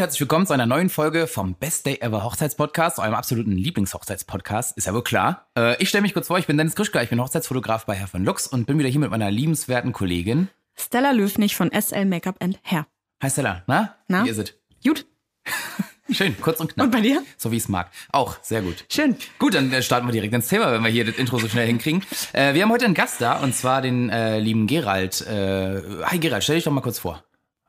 Herzlich willkommen zu einer neuen Folge vom Best Day Ever Hochzeitspodcast, eurem absoluten Lieblingshochzeitspodcast, ist ja wohl klar. Äh, ich stelle mich kurz vor, ich bin Dennis Krischka, ich bin Hochzeitsfotograf bei Herr von Lux und bin wieder hier mit meiner liebenswerten Kollegin. Stella Löfnig von SL Make-up and Hair. Hi Stella, na? Na? Wie ist es? Gut. Schön, kurz und knapp. Und bei dir? So wie ich es mag. Auch, sehr gut. Schön. Gut, dann äh, starten wir direkt ins Thema, wenn wir hier das Intro so schnell hinkriegen. Äh, wir haben heute einen Gast da und zwar den äh, lieben Gerald. Äh, hi Gerald, stell dich doch mal kurz vor.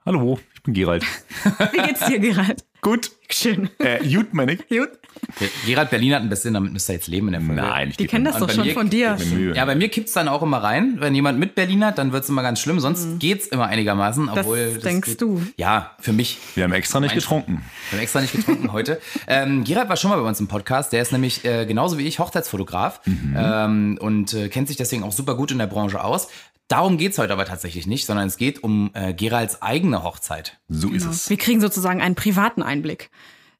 Hallo, ich bin Gerald. Wie geht's dir, Gerald? Gut. Schön. Äh, gut, meine ich. Gut. Ge- Gerald Berlin hat ein bisschen, damit müsst ihr jetzt leben in der Folge. Nein, ich Die kennen das doch schon mir- von dir. Ja, bei mir kippt's dann auch immer rein. Wenn jemand mit Berlin hat, dann wird's immer ganz schlimm. Sonst geht's immer einigermaßen. Obwohl denkst geht- du. Ja, für mich. Wir haben extra nicht getrunken. Wir haben extra nicht getrunken heute. Ähm, Gerald war schon mal bei uns im Podcast. Der ist nämlich äh, genauso wie ich Hochzeitsfotograf ähm, und äh, kennt sich deswegen auch super gut in der Branche aus. Darum geht's heute aber tatsächlich nicht, sondern es geht um äh, Geralds eigene Hochzeit. So ist Genau. es. Wir kriegen sozusagen einen privaten Einblick.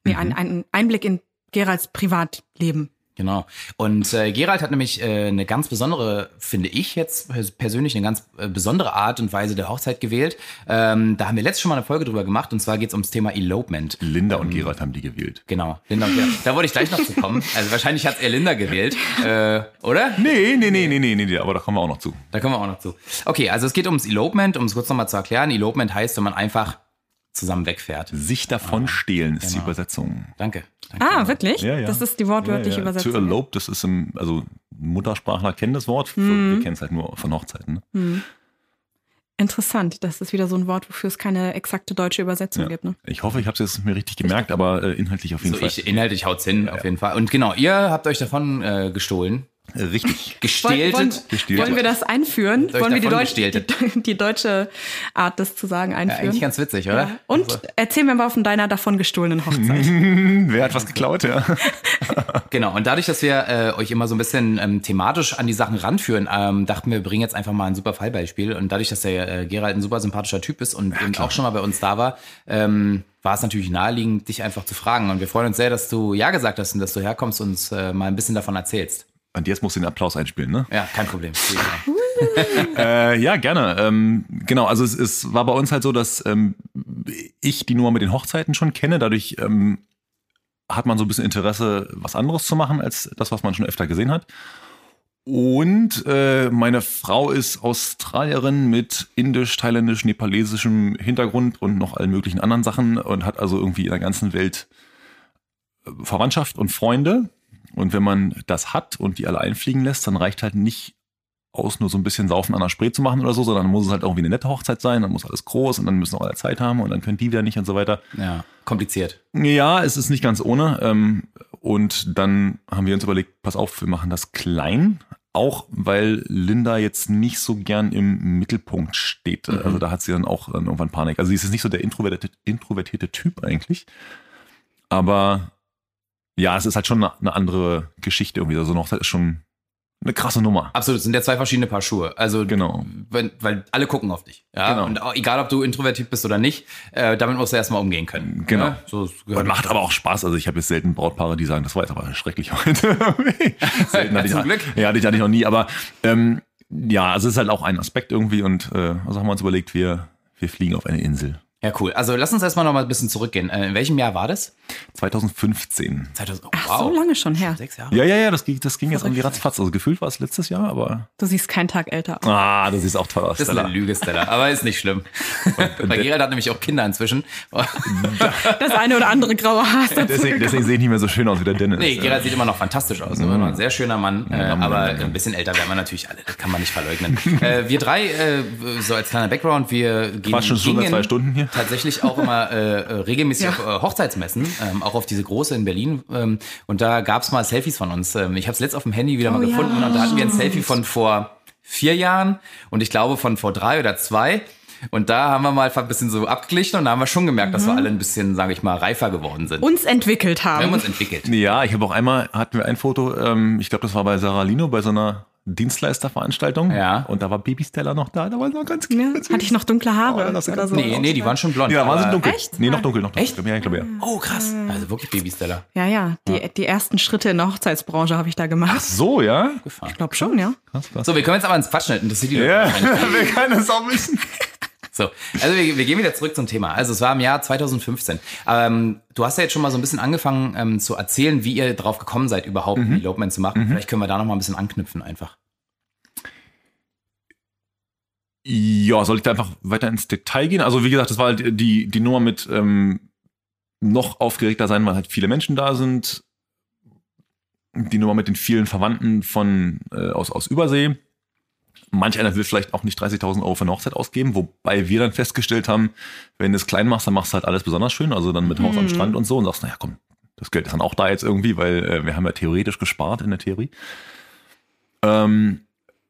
Nee, einen, einen Einblick in Geralds Privatleben. Genau. Und äh, Gerald hat nämlich äh, eine ganz besondere, finde ich jetzt pers- persönlich, eine ganz äh, besondere Art und Weise der Hochzeit gewählt. Ähm, da haben wir letztes schon mal eine Folge drüber gemacht und zwar geht's ums Thema Elopement. Linda und Gerald haben die gewählt. Genau, Linda und Gerald. Da wollte ich gleich noch zu kommen. Also wahrscheinlich hat er Linda gewählt, äh, oder? Nee, nee, nee, nee, nee, nee, aber da kommen wir auch noch zu. Da kommen wir auch noch zu. Okay, also es geht ums Elopement, um es kurz nochmal zu erklären. Elopement heißt, wenn man einfach zusammen wegfährt. Sich davon stehlen ist die genau. Übersetzung. Danke. Danke. Ah, wirklich? Ja, ja. Das ist die wortwörtliche Ja, ja. To Übersetzung. elope, das ist im, also Muttersprachler kennen das Wort, Mhm. wir kennen es halt nur von Hochzeiten. Ne? Interessant. Das ist wieder so ein Wort, wofür es keine exakte deutsche Übersetzung Ja. gibt. Ne? Ich hoffe, ich habe es jetzt mir richtig gemerkt, aber äh, inhaltlich auf jeden So, Fall. ich, inhaltlich haut's hin, auf jeden Fall. Und genau, ihr habt euch davon äh, gestohlen. Richtig. Gestähltet. Wollen, Gestählt. wollen wir das einführen? Soll Wollen wir die, Deutsch, die, die deutsche Art, das zu sagen, Ja, einführen? eigentlich ganz witzig, oder? Ja. Und Also, erzähl mir mal von deiner davon gestohlenen Hochzeit. Wer hat was geklaut, ja? genau, und dadurch, dass wir äh, euch immer so ein bisschen ähm, thematisch an die Sachen ranführen, ähm, dachten wir, wir bringen jetzt einfach mal ein super Fallbeispiel. Und dadurch, dass der äh, Gerald ein super sympathischer Typ ist und eben auch schon mal bei uns da war, ähm, war es natürlich naheliegend, dich einfach zu fragen. Und wir freuen uns sehr, dass du Ja gesagt hast und dass du herkommst und uns äh, mal ein bisschen davon erzählst. Und jetzt musst du den Applaus einspielen, ne? Ja, kein Problem. Äh, ja, gerne. Ähm, genau, also es, es war bei uns halt so, dass ähm, ich die Nummer mit den Hochzeiten schon kenne. Dadurch ähm, hat man so ein bisschen Interesse, was anderes zu machen, als das, was man schon öfter gesehen hat. Und äh, meine Frau ist Australierin mit indisch, thailändisch, nepalesischem Hintergrund und noch allen möglichen anderen Sachen und hat also irgendwie in der ganzen Welt äh, Verwandtschaft und Freunde. Und wenn man das hat und die alle einfliegen lässt, dann reicht halt nicht aus, nur so ein bisschen Saufen an der Spree zu machen oder so, sondern muss es halt irgendwie eine nette Hochzeit sein, dann muss alles groß und dann müssen auch alle Zeit haben und dann können die wieder nicht und so weiter. Ja, kompliziert. Ja, es ist nicht ganz ohne. Ähm, und dann haben wir uns überlegt, pass auf, wir machen das klein. Auch weil Linda jetzt nicht so gern im Mittelpunkt steht. Mhm. Also da hat sie dann auch dann irgendwann Panik. Also sie ist jetzt nicht so der introvertierte, introvertierte Typ eigentlich. Aber ja, es ist halt schon eine, andere Geschichte irgendwie. Also eine Hochzeit ist schon eine krasse Nummer. Absolut, es sind ja zwei verschiedene Paar Schuhe. Also Genau. wenn, weil alle gucken auf dich. Ja? Genau. Und auch, egal, ob du introvertiert bist oder nicht, äh, damit musst du erstmal umgehen können. Genau. Ja? So Und macht aber auch Spaß. Also ich habe jetzt selten Brautpaare, die sagen, das war jetzt aber schrecklich heute. selten hatte ich, Glück. Ja, die hatte ich noch nie. Aber ähm, ja, also es ist halt auch ein Aspekt irgendwie. Und äh, also haben wir uns überlegt, wir, wir fliegen auf eine Insel. Ja, cool. Also lass uns erstmal noch mal ein bisschen zurückgehen. Äh, in welchem Jahr war das? 2015. 2000, oh, Ach, wow. so lange schon her. Sechs Jahre? Ja, ja, ja, das ging, das ging jetzt irgendwie ratzfatz. Also gefühlt war es letztes Jahr, aber Du siehst keinen Tag älter aus. ah, das ist auch toll aus. Das ist eine Lüge, Stella. Aber ist nicht schlimm. Weil Gerald hat nämlich auch Kinder inzwischen. Das eine oder andere graue Haar Deswegen, deswegen sehe ich nicht mehr so schön aus wie der Dennis. Nee, Gerald sieht immer noch fantastisch aus. Immer noch ein sehr schöner Mann. Äh, Mann, aber Mann, Mann. ein bisschen älter werden wir natürlich alle. Das kann man nicht verleugnen. äh, wir drei, äh, so als kleiner Background, wir gehen, Quatschen schon seit zwei Stunden hier. Tatsächlich auch immer äh, äh, regelmäßig Ja. auf äh, Hochzeitsmessen, ähm, auch auf diese große in Berlin. Ähm, und da gab's mal Selfies von uns. Ähm, ich habe es letzt auf dem Handy wieder mal Oh, gefunden ja. und da hatten wir ein Selfie von vor vier Jahren und ich glaube von vor drei oder zwei. Und da haben wir mal ein bisschen so abgeglichen und da haben wir schon gemerkt, dass wir alle ein bisschen, sage ich mal, reifer geworden sind. uns entwickelt wir haben haben. uns entwickelt. Ja, ich habe auch einmal, hatten wir ein Foto, ähm, ich glaube, das war bei Sarah Lino, bei so einer Dienstleisterveranstaltung. Ja. Und da war Baby Stella noch da, da war sie noch ganz Ja, ganz hatte ich noch dunkle Haare Oh, das oder so. Nee, nee, die waren schon blond. Ja, da waren sie dunkel. Echt? Nee, noch dunkel, noch dunkel. Echt? Ja, ich glaube ja. Oh, krass. Also wirklich Babystella. Ja, ja, die, die ersten Schritte in der Hochzeitsbranche habe ich da gemacht. So, ja? Ich glaube schon, ja. Krass, krass. So, wir können jetzt aber ins Quatschen. Interessiert die Leute Ja, wahrscheinlich. wir können es auch wissen. So, also wir, wir, gehen wieder zurück zum Thema. Also es war im Jahr 2015. Ähm, du hast ja jetzt schon mal so ein bisschen angefangen ähm, zu erzählen, wie ihr drauf gekommen seid, überhaupt mhm. ein Elopement zu machen. Mhm. Vielleicht können wir da noch mal ein bisschen anknüpfen einfach. Ja, soll ich da einfach weiter ins Detail gehen? Also wie gesagt, das war halt die, die Nummer mit ähm, noch aufgeregter sein, weil halt viele Menschen da sind. Die Nummer mit den vielen Verwandten von äh, aus, aus Übersee Manch einer will vielleicht auch nicht 30.000 Euro für eine Hochzeit ausgeben, wobei wir dann festgestellt haben, wenn du es klein machst, dann machst du halt alles besonders schön, also dann mit Haus am mhm. Strand und so und sagst, naja, komm, das Geld ist dann auch da jetzt irgendwie, weil äh, wir haben ja theoretisch gespart in der Theorie. Ähm,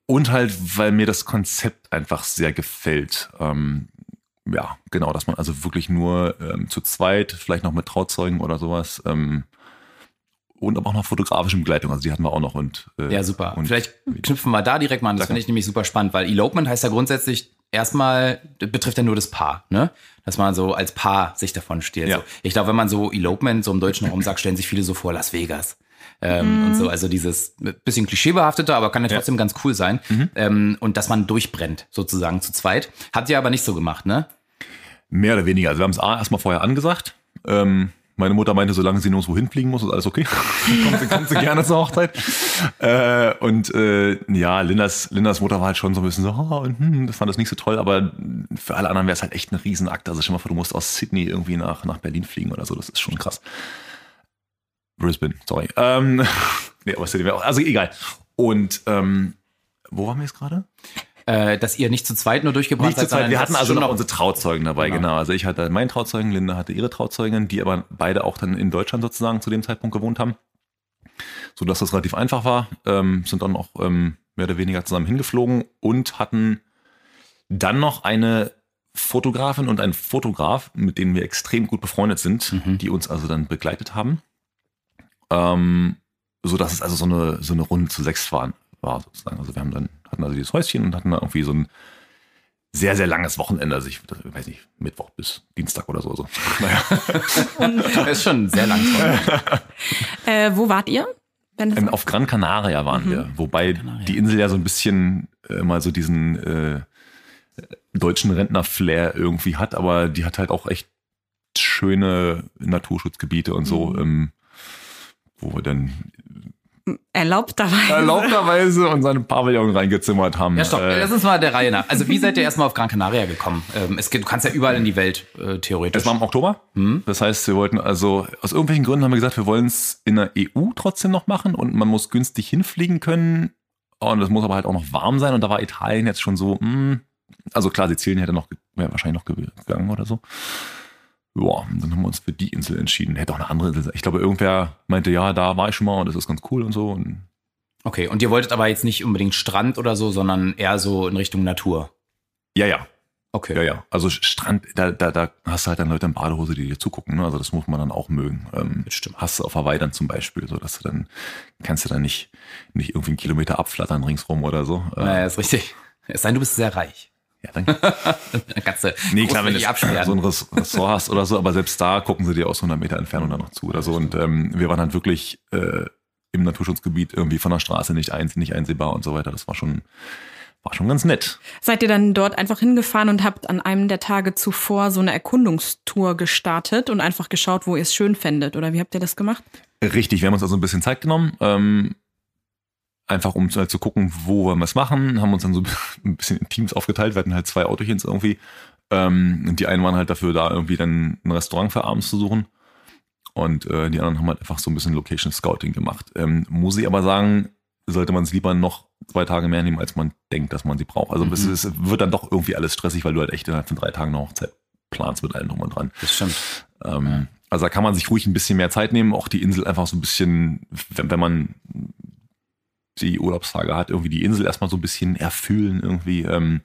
und halt, weil mir das Konzept einfach sehr gefällt. Ähm, ja, genau, dass man also wirklich nur ähm, zu zweit, vielleicht noch mit Trauzeugen oder sowas, ähm, und aber auch noch fotografische Begleitung. Also die hatten wir auch noch. Und, äh, ja, super. Und Vielleicht knüpfen wir da direkt mal an. Das finde ich nämlich super spannend, weil Elopement heißt ja grundsätzlich erstmal, betrifft ja nur das Paar, ne? Dass man so als Paar sich davon stiehlt. Ja. So. Ich glaube, wenn man so Elopement so im deutschen Raum sagt, stellen sich viele so vor Las Vegas. Ähm, mhm. und so, also dieses bisschen klischeebehafteter, aber kann ja trotzdem ja. ganz cool sein. Mhm. Ähm, und dass man durchbrennt, sozusagen zu zweit. Hat ihr aber nicht so gemacht, ne? Mehr oder weniger. Also wir haben es A erstmal vorher angesagt. Ähm, meine Mutter meinte, solange sie nirgendwo hinfliegen muss, ist alles okay. kommt, sie, kommt sie gerne zur Hochzeit. Äh, und äh, ja, Lindas, Lindas Mutter war halt schon so ein bisschen so, oh, und, hm, das fand das nicht so toll, aber für alle anderen wäre es halt echt ein Riesenakt. Also stell mal vor, du musst aus Sydney irgendwie nach, nach Berlin fliegen oder so, das ist schon krass. Brisbane, sorry. Ähm, nee, aber Sydney wäre auch, also egal. Und ähm, wo waren wir jetzt gerade? Äh, dass ihr nicht zu zweit nur durchgebracht nicht habt. Zu zweit. Wir hatten also noch unsere Trauzeugen dabei, genau. genau. Also ich hatte meinen Trauzeugen, Linda hatte ihre Trauzeugin, die aber beide auch dann in Deutschland sozusagen zu dem Zeitpunkt gewohnt haben. So dass das relativ einfach war. Ähm, sind dann auch ähm, mehr oder weniger zusammen hingeflogen und hatten dann noch eine Fotografin und ein Fotograf, mit denen wir extrem gut befreundet sind, mhm. die uns also dann begleitet haben. Ähm, so dass es also so eine, so eine Runde zu sechs waren, war sozusagen. Also wir haben dann hatten also dieses Häuschen und hatten da irgendwie so ein sehr, sehr langes Wochenende. Also ich, weiß nicht, Mittwoch bis Dienstag oder so. so. Naja. das ist schon sehr lang. äh, wo wart ihr? Ähm, auf Gran Canaria waren mhm. wir, wobei die Insel ja so ein bisschen äh, mal so diesen äh, deutschen Rentner-Flair irgendwie hat, aber die hat halt auch echt schöne Naturschutzgebiete und so, mhm. ähm, wo wir dann erlaubterweise. erlaubterweise und seine Pavillon reingezimmert haben. Ja, stopp, äh, lass uns mal der Reihe nach. Also wie seid ihr erstmal auf Gran Canaria gekommen? Ähm, es geht, du kannst ja überall in die Welt, äh, theoretisch. Es war im Oktober. Hm? Das heißt, wir wollten also, aus irgendwelchen Gründen haben wir gesagt, wir wollen es in der EU trotzdem noch machen und man muss günstig hinfliegen können. Und es muss aber halt auch noch warm sein. Und da war Italien jetzt schon so, mh, hm, also klar, Sizilien hätte noch, wäre wahrscheinlich noch gegangen oder so. Ja, dann haben wir uns für die Insel entschieden. Hätte auch eine andere Insel sein. Ich glaube, irgendwer meinte, ja, da war ich schon mal und das ist ganz cool und so. Und okay, und ihr wolltet aber jetzt nicht unbedingt Strand oder so, sondern eher so in Richtung Natur. Ja, ja. Okay. Ja, ja. Also Strand, da, da, da hast du halt dann Leute in Badehose, die dir zugucken. Ne? Also das muss man dann auch mögen. Ähm, Stimmt. Hast du auf Hawaii dann zum Beispiel, so dass du dann kannst du dann nicht, nicht irgendwie einen Kilometer abflattern ringsrum oder so. Naja, ist richtig. Es sei denn, du bist sehr reich. Ja, danke. dann kannst du nee, klar, wenn du so ein Ressort hast oder so, aber selbst da gucken sie dir aus 100 Meter Entfernung dann noch zu oder so. Und ähm, wir waren halt wirklich äh, im Naturschutzgebiet irgendwie von der Straße nicht, ein, nicht einsehbar und so weiter. Das war schon, war schon ganz nett. Seid ihr dann dort einfach hingefahren und habt an einem der Tage zuvor so eine Erkundungstour gestartet und einfach geschaut, wo ihr es schön fändet? Oder wie habt ihr das gemacht? Richtig, wir haben uns also ein bisschen Zeit genommen. Ähm, einfach um halt zu gucken, wo wollen wir es machen, haben uns dann so ein bisschen in Teams aufgeteilt. Wir hatten halt zwei Autochens irgendwie. Ähm, und die einen waren halt dafür da, irgendwie dann ein Restaurant für abends zu suchen. Und äh, die anderen haben halt einfach so ein bisschen Location Scouting gemacht. Ähm, muss ich aber sagen, sollte man es lieber noch zwei Tage mehr nehmen, als man denkt, dass man sie braucht. Also mhm. es, es, wird dann doch irgendwie alles stressig, weil du halt echt innerhalb von drei Tagen eine Hochzeit planst mit drum und dran. Das stimmt. Ähm, also da kann man sich ruhig ein bisschen mehr Zeit nehmen, auch die Insel einfach so ein bisschen, wenn, wenn man die Urlaubstage hat, irgendwie die Insel erstmal so ein bisschen erfüllen irgendwie, ähm,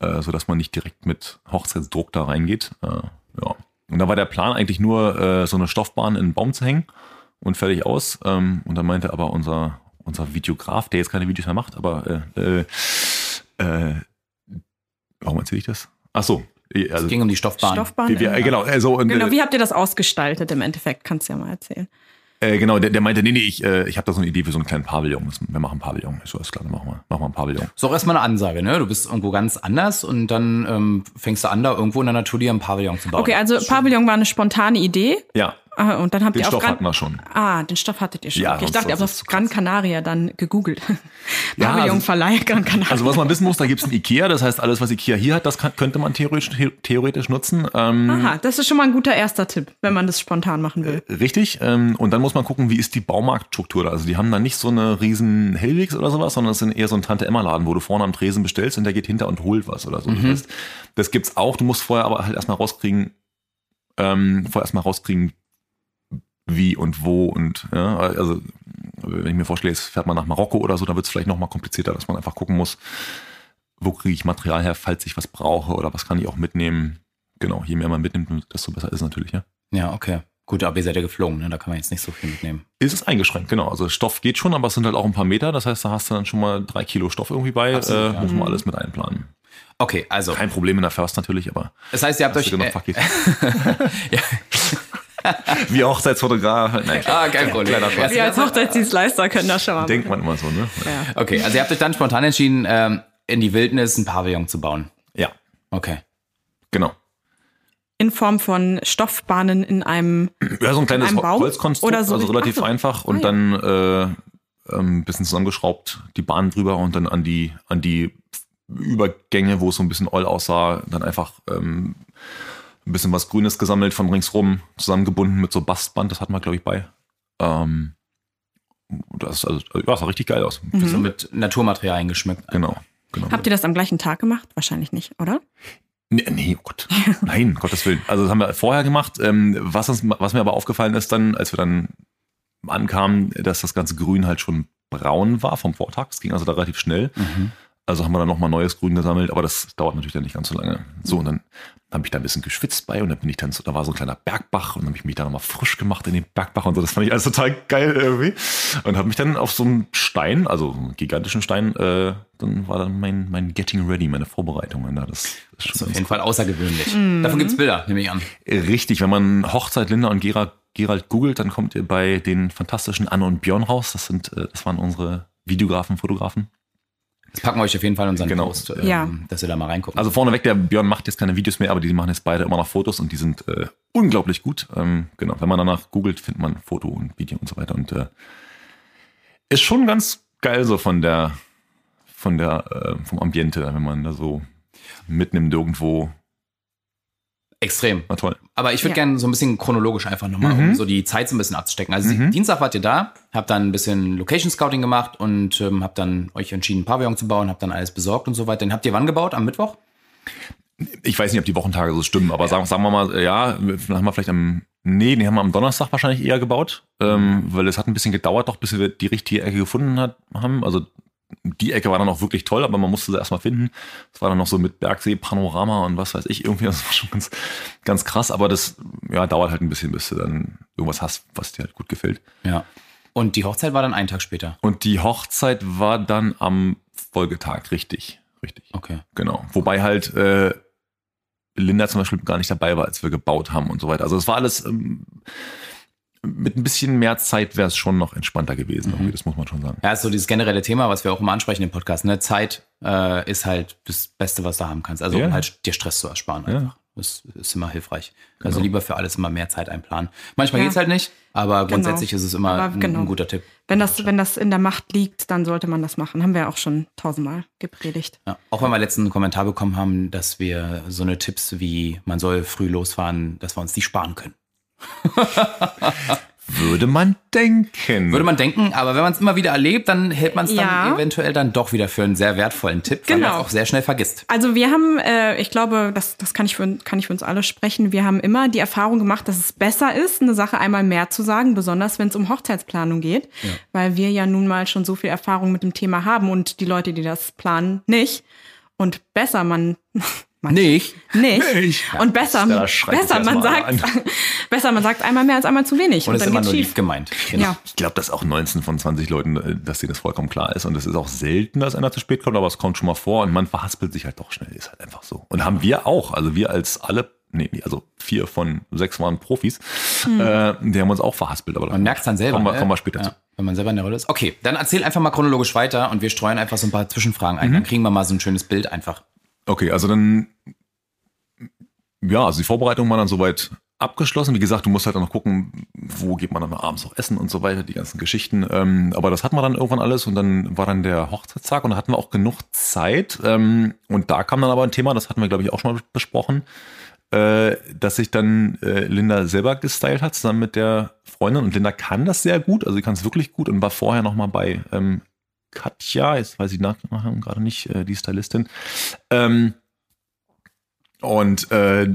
äh, so dass man nicht direkt mit Hochzeitsdruck da reingeht. Äh, ja. Und da war der Plan eigentlich nur, äh, so eine Stoffbahn in einen Baum zu hängen und fertig aus. Ähm, und dann meinte aber unser, unser Videograf, der jetzt keine Videos mehr macht, aber äh, äh, äh, warum erzähle ich das? Ach so. Also, es ging um die Stoffbahn. Stoffbahn. Wie, wir, genau, also, und, genau, wie habt ihr das ausgestaltet im Endeffekt? Kannst du ja mal erzählen. Äh, genau, der, der meinte, nee, nee, ich, äh, ich habe da so eine Idee für so einen kleinen Pavillon. Wir machen Pavillon. Ich so, alles klar, dann machen wir, machen wir ein Pavillon. Ist auch erstmal eine Ansage, ne? Du bist irgendwo ganz anders und dann ähm, fängst du an, da irgendwo in der Natur dir ein Pavillon zu bauen. Okay, also Pavillon war eine spontane Idee. Ja, Ah, Und dann habt den ihr auf Stoff Gran hatten wir schon. Ah, den Stoff hattet ihr schon. Ja, okay, ich dachte, ihr habt auf ist es Gran Canaria dann gegoogelt. Ja, Pavillon also- Gran Canaria. Also was man wissen muss, da gibt's ein Ikea, das heißt, alles, was Ikea hier hat, das kann, könnte man theoretisch, the- theoretisch nutzen. Ähm, Aha, das ist schon mal ein guter erster Tipp, wenn man das spontan machen will. Richtig. Ähm, und dann muss man gucken, wie ist die Baumarktstruktur da. Also die haben da nicht so eine riesen Hellwegs oder sowas, sondern es sind eher so ein Tante-Emma-Laden, wo du vorne am Tresen bestellst und der geht hinter und holt was oder so. Das, heißt, das gibt's auch. Du musst vorher aber halt erstmal rauskriegen, ähm, vorher erstmal rauskriegen, wie und wo und ja, also wenn ich mir vorstelle, jetzt fährt man nach Marokko oder so, dann wird es vielleicht noch mal komplizierter, dass man einfach gucken muss, wo kriege ich Material her, falls ich was brauche oder was kann ich auch mitnehmen. Genau, je mehr man mitnimmt, desto besser ist es natürlich, ja. Ja, okay. Gut, aber ihr seid ja geflogen, ne? Da kann man jetzt nicht so viel mitnehmen. Ist es eingeschränkt, genau. Also Stoff geht schon, aber es sind halt auch ein paar Meter. Das heißt, da hast du dann schon mal drei Kilo Stoff irgendwie bei. Absolut, äh, ja. Muss man alles mit einplanen. Okay, also. Kein Problem in der First natürlich, aber Das heißt, ihr habt euch. Äh, ja. Wie Hochzeitsfotograf. Nein, klar. Ah, kein Problem. Spaß. Wir als Hochzeitsdienstleister können das schon mal. Denkt man immer so, ne? Ja. Okay, also ihr habt euch dann spontan entschieden, ähm, in die Wildnis ein Pavillon zu bauen. Ja, Okay. genau. In Form von Stoffbahnen in einem. Ja, so ein kleines? Holzkonstrukt, Oder so also relativ ach so. einfach und Ah, ja. dann äh, ähm, bisschen zusammengeschraubt, die Bahn drüber und dann an die, an die Übergänge, wo es so ein bisschen oll aussah, dann einfach ähm, ein bisschen was Grünes gesammelt von ringsrum, zusammengebunden mit so Bastband, das hatten wir, glaube ich, bei. Ähm, das, also, ja, sah richtig geil aus. So mit Naturmaterialien geschmückt. Genau. genau. Habt ihr das am gleichen Tag gemacht? Wahrscheinlich nicht, oder? Nee, nee, oh Gott. Nein, Gottes Willen. Also das haben wir vorher gemacht. Ähm, was, uns, was mir aber aufgefallen ist dann, als wir dann ankamen, dass das ganze Grün halt schon braun war vom Vortag. Es ging also da relativ schnell. Also haben wir dann nochmal neues Grün gesammelt, aber das dauert natürlich dann nicht ganz so lange. So, und dann habe ich da ein bisschen geschwitzt bei und dann bin ich dann so, da war so ein kleiner Bergbach und dann habe ich mich da nochmal frisch gemacht in den Bergbach und so. Das fand ich alles total geil irgendwie. Und habe mich dann auf so einem Stein, also so einen gigantischen Stein, äh, dann war dann mein, mein Getting Ready, meine Vorbereitungen da. Das, das ist Das schon ist auf ganz jeden Fall außergewöhnlich. Davon gibt's Bilder, nehme ich an. Richtig, wenn man Hochzeit Linda und Gerald, Gerald googelt, dann kommt ihr bei den fantastischen Anne und Björn raus. Das sind, äh, das waren unsere Videografen, Fotografen. Das packen wir euch auf jeden Fall in unseren Genau. Post, ähm, Ja. dass ihr da mal reinguckt. Also vorneweg, der Björn macht jetzt keine Videos mehr, aber die machen jetzt beide immer noch Fotos und die sind äh, unglaublich gut. Ähm, genau, wenn man danach googelt, findet man Foto und Video und so weiter. Und äh, ist schon ganz geil so von der, von der, äh, vom Ambiente, wenn man da so mitnimmt irgendwo. Extrem. Na toll. Aber ich würde Ja. gerne so ein bisschen chronologisch einfach nochmal, um so die Zeit so ein bisschen abzustecken. Also Dienstag wart ihr da, habt dann ein bisschen Location Scouting gemacht und ähm, habt dann euch entschieden, ein Pavillon zu bauen, habt dann alles besorgt und so weiter. Den habt ihr wann gebaut? Am Mittwoch? Ich weiß nicht, ob die Wochentage so stimmen, aber sagen, sagen wir mal, äh, ja, dann haben wir vielleicht am, nee, die haben wir am Donnerstag wahrscheinlich eher gebaut, ähm, weil es hat ein bisschen gedauert, doch, bis wir die richtige Ecke gefunden hat, haben. Also die Ecke war dann auch wirklich toll, aber man musste sie erstmal finden. Es war dann noch so mit Bergsee, Panorama und was weiß ich, irgendwie, das war schon ganz, ganz krass, aber das, ja, dauert halt ein bisschen, bis du dann irgendwas hast, was dir halt gut gefällt. Ja. Und die Hochzeit war dann einen Tag später. Und die Hochzeit war dann am Folgetag, richtig, richtig. Okay. Genau. Wobei halt äh, Linda zum Beispiel gar nicht dabei war, als wir gebaut haben und so weiter. Also es war alles ähm, mit ein bisschen mehr Zeit wäre es schon noch entspannter gewesen. irgendwie, Das muss man schon sagen. Ja, ist so dieses generelle Thema, was wir auch immer ansprechen im Podcast. Ne? Zeit äh, ist halt das Beste, was du haben kannst. Also Ja. um halt dir Stress zu ersparen einfach. Das ist immer hilfreich. Also lieber für alles immer mehr Zeit einplanen. Manchmal Ja. geht's halt nicht, aber Genau. grundsätzlich ist es immer Aber ein, genau. ein guter Tipp. Wenn das, wenn das in der Macht liegt, dann sollte man das machen. Haben wir ja auch schon tausendmal gepredigt. Ja, auch wenn wir letzten einen Kommentar bekommen haben, dass wir so eine Tipps wie man soll früh losfahren, dass wir uns die sparen können. Würde man denken. Würde man denken, aber wenn man es immer wieder erlebt, dann hält man es dann Ja. eventuell dann doch wieder für einen sehr wertvollen Tipp, weil Genau. man es auch sehr schnell vergisst. Also wir haben, äh, ich glaube, das, das kann, ich für, kann ich für uns alle sprechen, wir haben immer die Erfahrung gemacht, dass es besser ist, eine Sache einmal mehr zu sagen, besonders wenn es um Hochzeitsplanung geht, weil wir ja nun mal schon so viel Erfahrung mit dem Thema haben und die Leute, die das planen, nicht. Und besser man, man Nicht. nicht. Nicht. Und besser, besser es man sagt, besser man sagt einmal mehr als einmal zu wenig. Und es ist dann immer nur schief. lieb gemeint. Genau. Ja. Ich glaube, dass auch 19 von 20 Leuten, äh, dass denen das vollkommen klar ist. Und es ist auch selten, dass einer zu spät kommt, aber es kommt schon mal vor und man verhaspelt sich halt doch schnell. Ist halt einfach so. Und haben wir auch. Also wir als alle, nee, also vier von sechs waren Profis. Mhm. Äh, die haben uns auch verhaspelt. Aber man merkt es dann selber. Kommen wir, kommen wir später ja, zu. Wenn man selber in der Rolle ist. Okay, dann erzähl einfach mal chronologisch weiter und wir streuen einfach so ein paar Zwischenfragen ein. Mhm. Dann kriegen wir mal so ein schönes Bild einfach. Okay, also dann, ja, also die Vorbereitung war dann soweit abgeschlossen. Wie gesagt, du musst halt dann noch gucken, wo geht man dann abends noch essen und so weiter, die ganzen Geschichten. Ähm, aber das hatten wir dann irgendwann alles und dann war dann der Hochzeitstag und da hatten wir auch genug Zeit. Ähm, und da kam dann aber ein Thema, das hatten wir, glaube ich, auch schon mal besprochen, äh, dass sich dann äh, Linda selber gestylt hat, zusammen mit der Freundin. Und Linda kann das sehr gut, also sie kann es wirklich gut und war vorher noch mal bei ähm, Katja, jetzt weiß ich nach, gerade nicht, äh, die Stylistin. Ähm, und äh,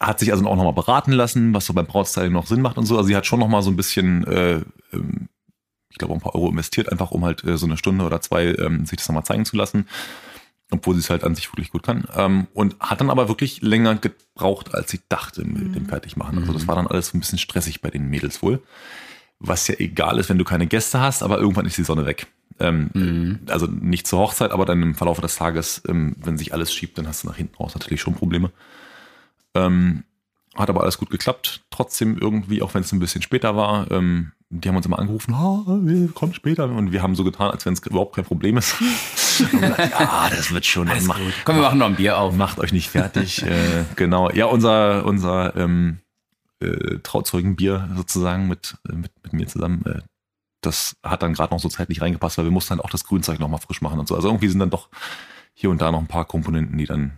hat sich also auch nochmal beraten lassen, was so beim Brautstyling noch Sinn macht und so. Also sie hat schon nochmal so ein bisschen, äh, ähm, ich glaube, ein paar Euro investiert, einfach um halt äh, so eine Stunde oder zwei ähm, sich das nochmal zeigen zu lassen. Obwohl sie es halt an sich wirklich gut kann. Ähm, und hat dann aber wirklich länger gebraucht, als ich dachte mit mhm. dem Fertigmachen. Also das mhm. war dann alles ein bisschen stressig bei den Mädels wohl. Was ja egal ist, wenn du keine Gäste hast, aber irgendwann ist die Sonne weg. Ähm, mhm. Also nicht zur Hochzeit, aber dann im Verlauf des Tages, ähm, wenn sich alles schiebt, dann hast du nach hinten raus natürlich schon Probleme. Ähm, hat aber alles gut geklappt. Trotzdem irgendwie, auch wenn es ein bisschen später war, ähm, die haben uns immer angerufen, oh, kommt später. Und wir haben so getan, als wenn es überhaupt kein Problem ist. gesagt, ja, das wird schon. Alles macht, Komm, wir machen noch ein Bier auf. Macht euch nicht fertig. äh, genau. Ja, unser, unser ähm, äh, Trauzeugenbier sozusagen mit, äh, mit, mit mir zusammen, äh, das hat dann gerade noch so zeitlich reingepasst, weil wir mussten dann auch das Grünzeug nochmal frisch machen und so. Also irgendwie sind dann doch hier und da noch ein paar Komponenten, die dann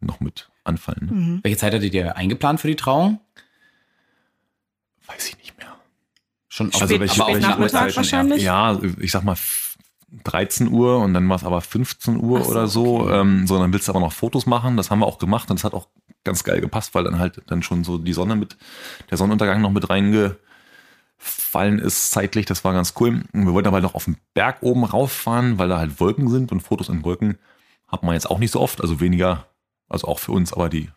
noch mit anfallen. Ne? Mhm. Welche Zeit hattet ihr eingeplant für die Trauung? Weiß ich nicht mehr. Schon Spät, also welche, welche Nachmittag wahrscheinlich? Ja, ich sag mal 13 Uhr und dann war es aber 15 Uhr so, oder so. Okay. Ähm, so, dann willst du aber noch Fotos machen. Das haben wir auch gemacht und das hat auch ganz geil gepasst, weil dann halt dann schon so die Sonne mit, der Sonnenuntergang noch mit reingefallen ist zeitlich. Das war ganz cool. Wir wollten aber halt noch auf den Berg oben rauffahren, weil da halt Wolken sind und Fotos in Wolken hat man jetzt auch nicht so oft. Also weniger also auch für uns, aber die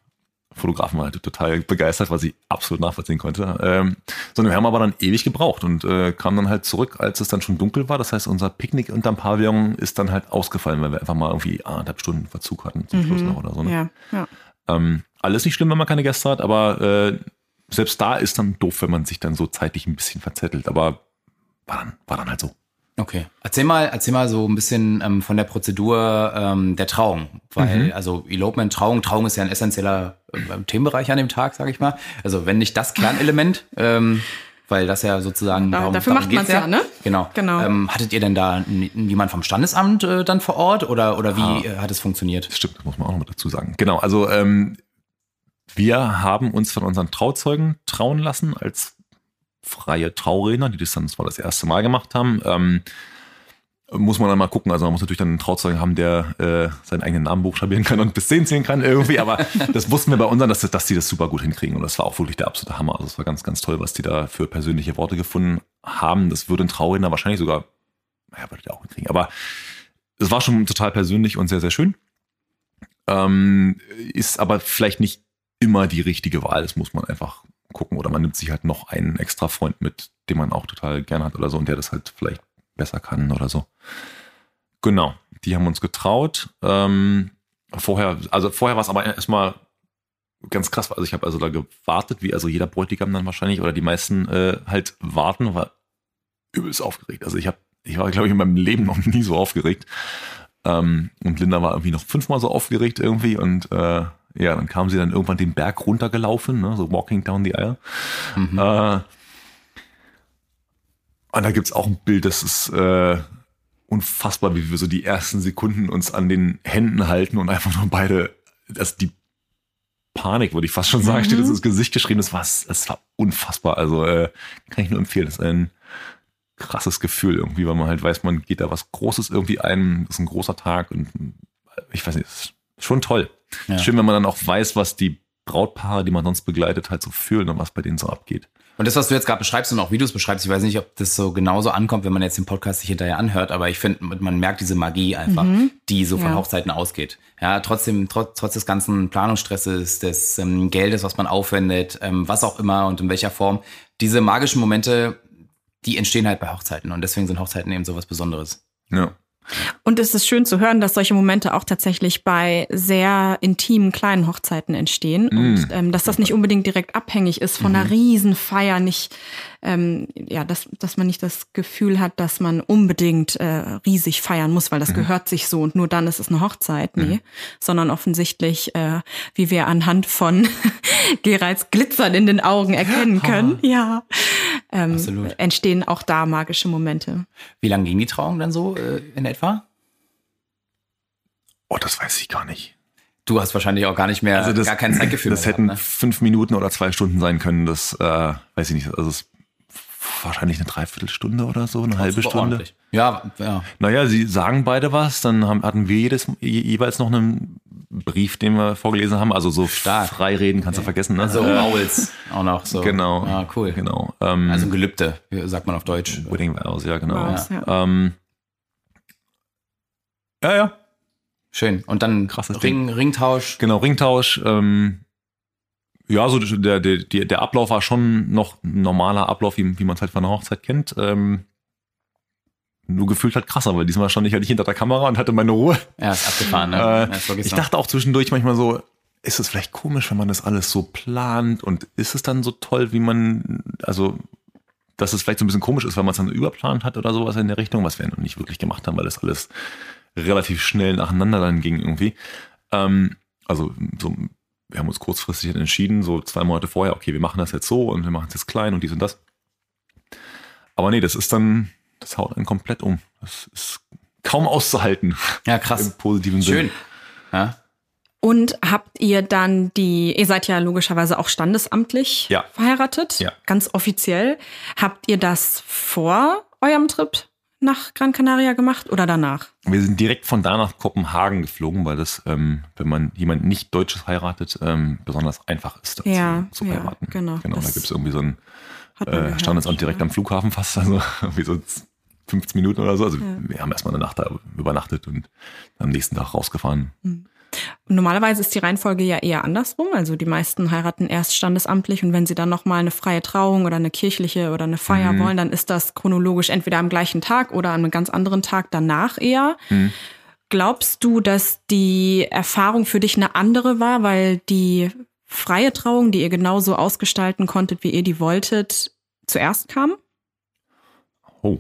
Fotografen waren halt total begeistert, was ich absolut nachvollziehen konnte. Ähm, sondern wir haben aber dann ewig gebraucht und äh, kamen dann halt zurück, als es dann schon dunkel war. Das heißt, unser Picknick unterm Pavillon ist dann halt ausgefallen, weil wir einfach mal irgendwie anderthalb Stunden Verzug hatten zum mhm. Schluss noch oder so. Ne? Ja, ja. Ähm, alles nicht schlimm, wenn man keine Gäste hat, aber äh, selbst da ist dann doof, wenn man sich dann so zeitlich ein bisschen verzettelt. Aber war dann, war dann halt so. Okay. Erzähl mal, erzähl mal so ein bisschen ähm, von der Prozedur ähm, der Trauung. Weil, mhm. also Elopement, Trauung, Trauung ist ja ein essentieller äh, Themenbereich an dem Tag, sag ich mal. Also wenn nicht das Kernelement, ähm, weil das ja sozusagen da, darum, dafür darum macht man es ja, ne? Genau. genau. Ähm, hattet ihr denn da jemand vom Standesamt äh, dann vor Ort oder oder wie ah, äh, hat es funktioniert? Stimmt, das muss man auch noch mal dazu sagen. Genau, also ähm, wir haben uns von unseren Trauzeugen trauen lassen als freie Trauredner, die das dann zwar das erste Mal gemacht haben. Ähm, muss man dann mal gucken. Also man muss natürlich dann einen Trauzeugen haben, der äh, seinen eigenen Namen buchstabieren kann und bis 10 zählen kann irgendwie. Aber das wussten wir bei unseren, dass, dass die das super gut hinkriegen. Und das war auch wirklich der absolute Hammer. Also es war ganz, ganz toll, was die da für persönliche Worte gefunden haben. Das würde ein Trauredner wahrscheinlich sogar, naja, würde der auch hinkriegen. Aber es war schon total persönlich und sehr, sehr schön. Ähm, ist aber vielleicht nicht immer die richtige Wahl. Das muss man einfach gucken. Oder man nimmt sich halt noch einen extra Freund mit, den man auch total gerne hat oder so und der das halt vielleicht besser kann oder so. Genau, die haben uns getraut. Ähm, vorher, also vorher war es aber erstmal ganz krass. Also ich habe also da gewartet, wie also jeder Bräutigam dann wahrscheinlich oder die meisten äh, halt warten, war übelst aufgeregt. Also ich habe, ich war glaube ich in meinem Leben noch nie so aufgeregt. Ähm, und Linda war irgendwie noch fünfmal so aufgeregt irgendwie und äh, ja, dann kam sie dann irgendwann den Berg runtergelaufen, ne, so walking down the aisle. Mhm. Äh, und da gibt's auch ein Bild, das ist äh, unfassbar, wie wir so die ersten Sekunden uns an den Händen halten und einfach nur beide, dass die Panik, würde ich fast schon sagen, mhm. steht das ins Gesicht geschrieben. Das war, das war unfassbar. Also äh, kann ich nur empfehlen. Das ist ein krasses Gefühl irgendwie, weil man halt weiß, man geht da was Großes irgendwie ein. Das ist ein großer Tag und ich weiß nicht, das ist schon toll. Ja. Schön, wenn man dann auch weiß, was die Brautpaare, die man sonst begleitet, halt so fühlen und was bei denen so abgeht. Und das, was du jetzt gerade beschreibst und auch Videos beschreibst, ich weiß nicht, ob das so genauso ankommt, wenn man jetzt den Podcast sich hinterher anhört, aber ich finde, man merkt diese Magie einfach, mhm. die so von ja. Hochzeiten ausgeht. Ja, trotzdem, trotz, trotz des ganzen Planungsstresses, des ähm, Geldes, was man aufwendet, ähm, was auch immer und in welcher Form, diese magischen Momente, die entstehen halt bei Hochzeiten und deswegen sind Hochzeiten eben so was Besonderes. Ja. Und es ist schön zu hören, dass solche Momente auch tatsächlich bei sehr intimen kleinen Hochzeiten entstehen mm. und ähm, dass das nicht unbedingt direkt abhängig ist von mhm. einer Riesenfeier, nicht ähm, ja, dass, dass man nicht das Gefühl hat, dass man unbedingt äh, riesig feiern muss, weil das mhm. gehört sich so und nur dann ist es eine Hochzeit, nee, mhm. sondern offensichtlich, äh, wie wir anhand von Geralds Glitzern in den Augen erkennen können, ja, ähm, entstehen auch da magische Momente. Wie lange ging die Trauung dann so äh, in etwa? Oh, das weiß ich gar nicht. Du hast wahrscheinlich auch gar nicht mehr, also das, gar kein Zeitgefühl. Das hätten gehabt, ne? fünf Minuten oder zwei Stunden sein können. Das äh, weiß ich nicht. Also es wahrscheinlich eine Dreiviertelstunde oder so, eine das halbe Stunde. Ja, ja. Naja, sie sagen beide was, dann haben, hatten wir jedes, jeweils noch einen Brief, den wir vorgelesen haben. Also so Stark. frei reden kannst okay. du vergessen. Ne? Also Vowels auch noch so. Genau. Ja, cool. Genau. Ähm, also ein Gelübde, sagt man auf Deutsch. Wedding Vows, ja, genau. Vows, ja. Ähm, ja, ja. Schön. Und dann Krasses Ring, Ringtausch. Genau, Ringtausch. Ähm, ja, so der, der, der Ablauf war schon noch ein normaler Ablauf, wie, wie man es halt von einer Hochzeit kennt. Ähm, nur gefühlt halt krasser, weil diesmal stand ich halt nicht hinter der Kamera und hatte meine Ruhe. Ja, ist abgefahren, ne? Äh, ja, ich dachte auch zwischendurch manchmal so, ist es vielleicht komisch, wenn man das alles so plant und ist es dann so toll, wie man, also, dass es vielleicht so ein bisschen komisch ist, weil man es dann überplant hat oder sowas in der Richtung, was wir noch nicht wirklich gemacht haben, weil das alles relativ schnell nacheinander dann ging irgendwie. Ähm, also so wir haben uns kurzfristig entschieden, so zwei Monate vorher, okay, wir machen das jetzt so und wir machen es jetzt klein und dies und das. Aber nee, das ist dann, das haut einen komplett um. Das ist kaum auszuhalten. Ja, krass. Im positiven Sinne. Schön. Ja. Und habt ihr dann die, ihr seid ja logischerweise auch standesamtlich ja. verheiratet, ja. ganz offiziell. Habt ihr das vor eurem Trip nach Gran Canaria gemacht oder danach? Wir sind direkt von da nach Kopenhagen geflogen, weil das, ähm, wenn man jemand nicht Deutsches heiratet, ähm, besonders einfach ist, dazu ja, zu ja, heiraten. Genau, genau da gibt es irgendwie so ein äh, Standesamt direkt ja. am Flughafen fast, also wie so 15 Minuten oder so. Also ja. wir haben erstmal eine Nacht da übernachtet und am nächsten Tag rausgefahren. Mhm. Normalerweise ist die Reihenfolge ja eher andersrum. Also die meisten heiraten erst standesamtlich und wenn sie dann nochmal eine freie Trauung oder eine kirchliche oder eine Feier mhm. wollen, dann ist das chronologisch entweder am gleichen Tag oder an einem ganz anderen Tag danach eher. Mhm. Glaubst du, dass die Erfahrung für dich eine andere war, weil die freie Trauung, die ihr genauso ausgestalten konntet, wie ihr die wolltet, zuerst kam? Oh.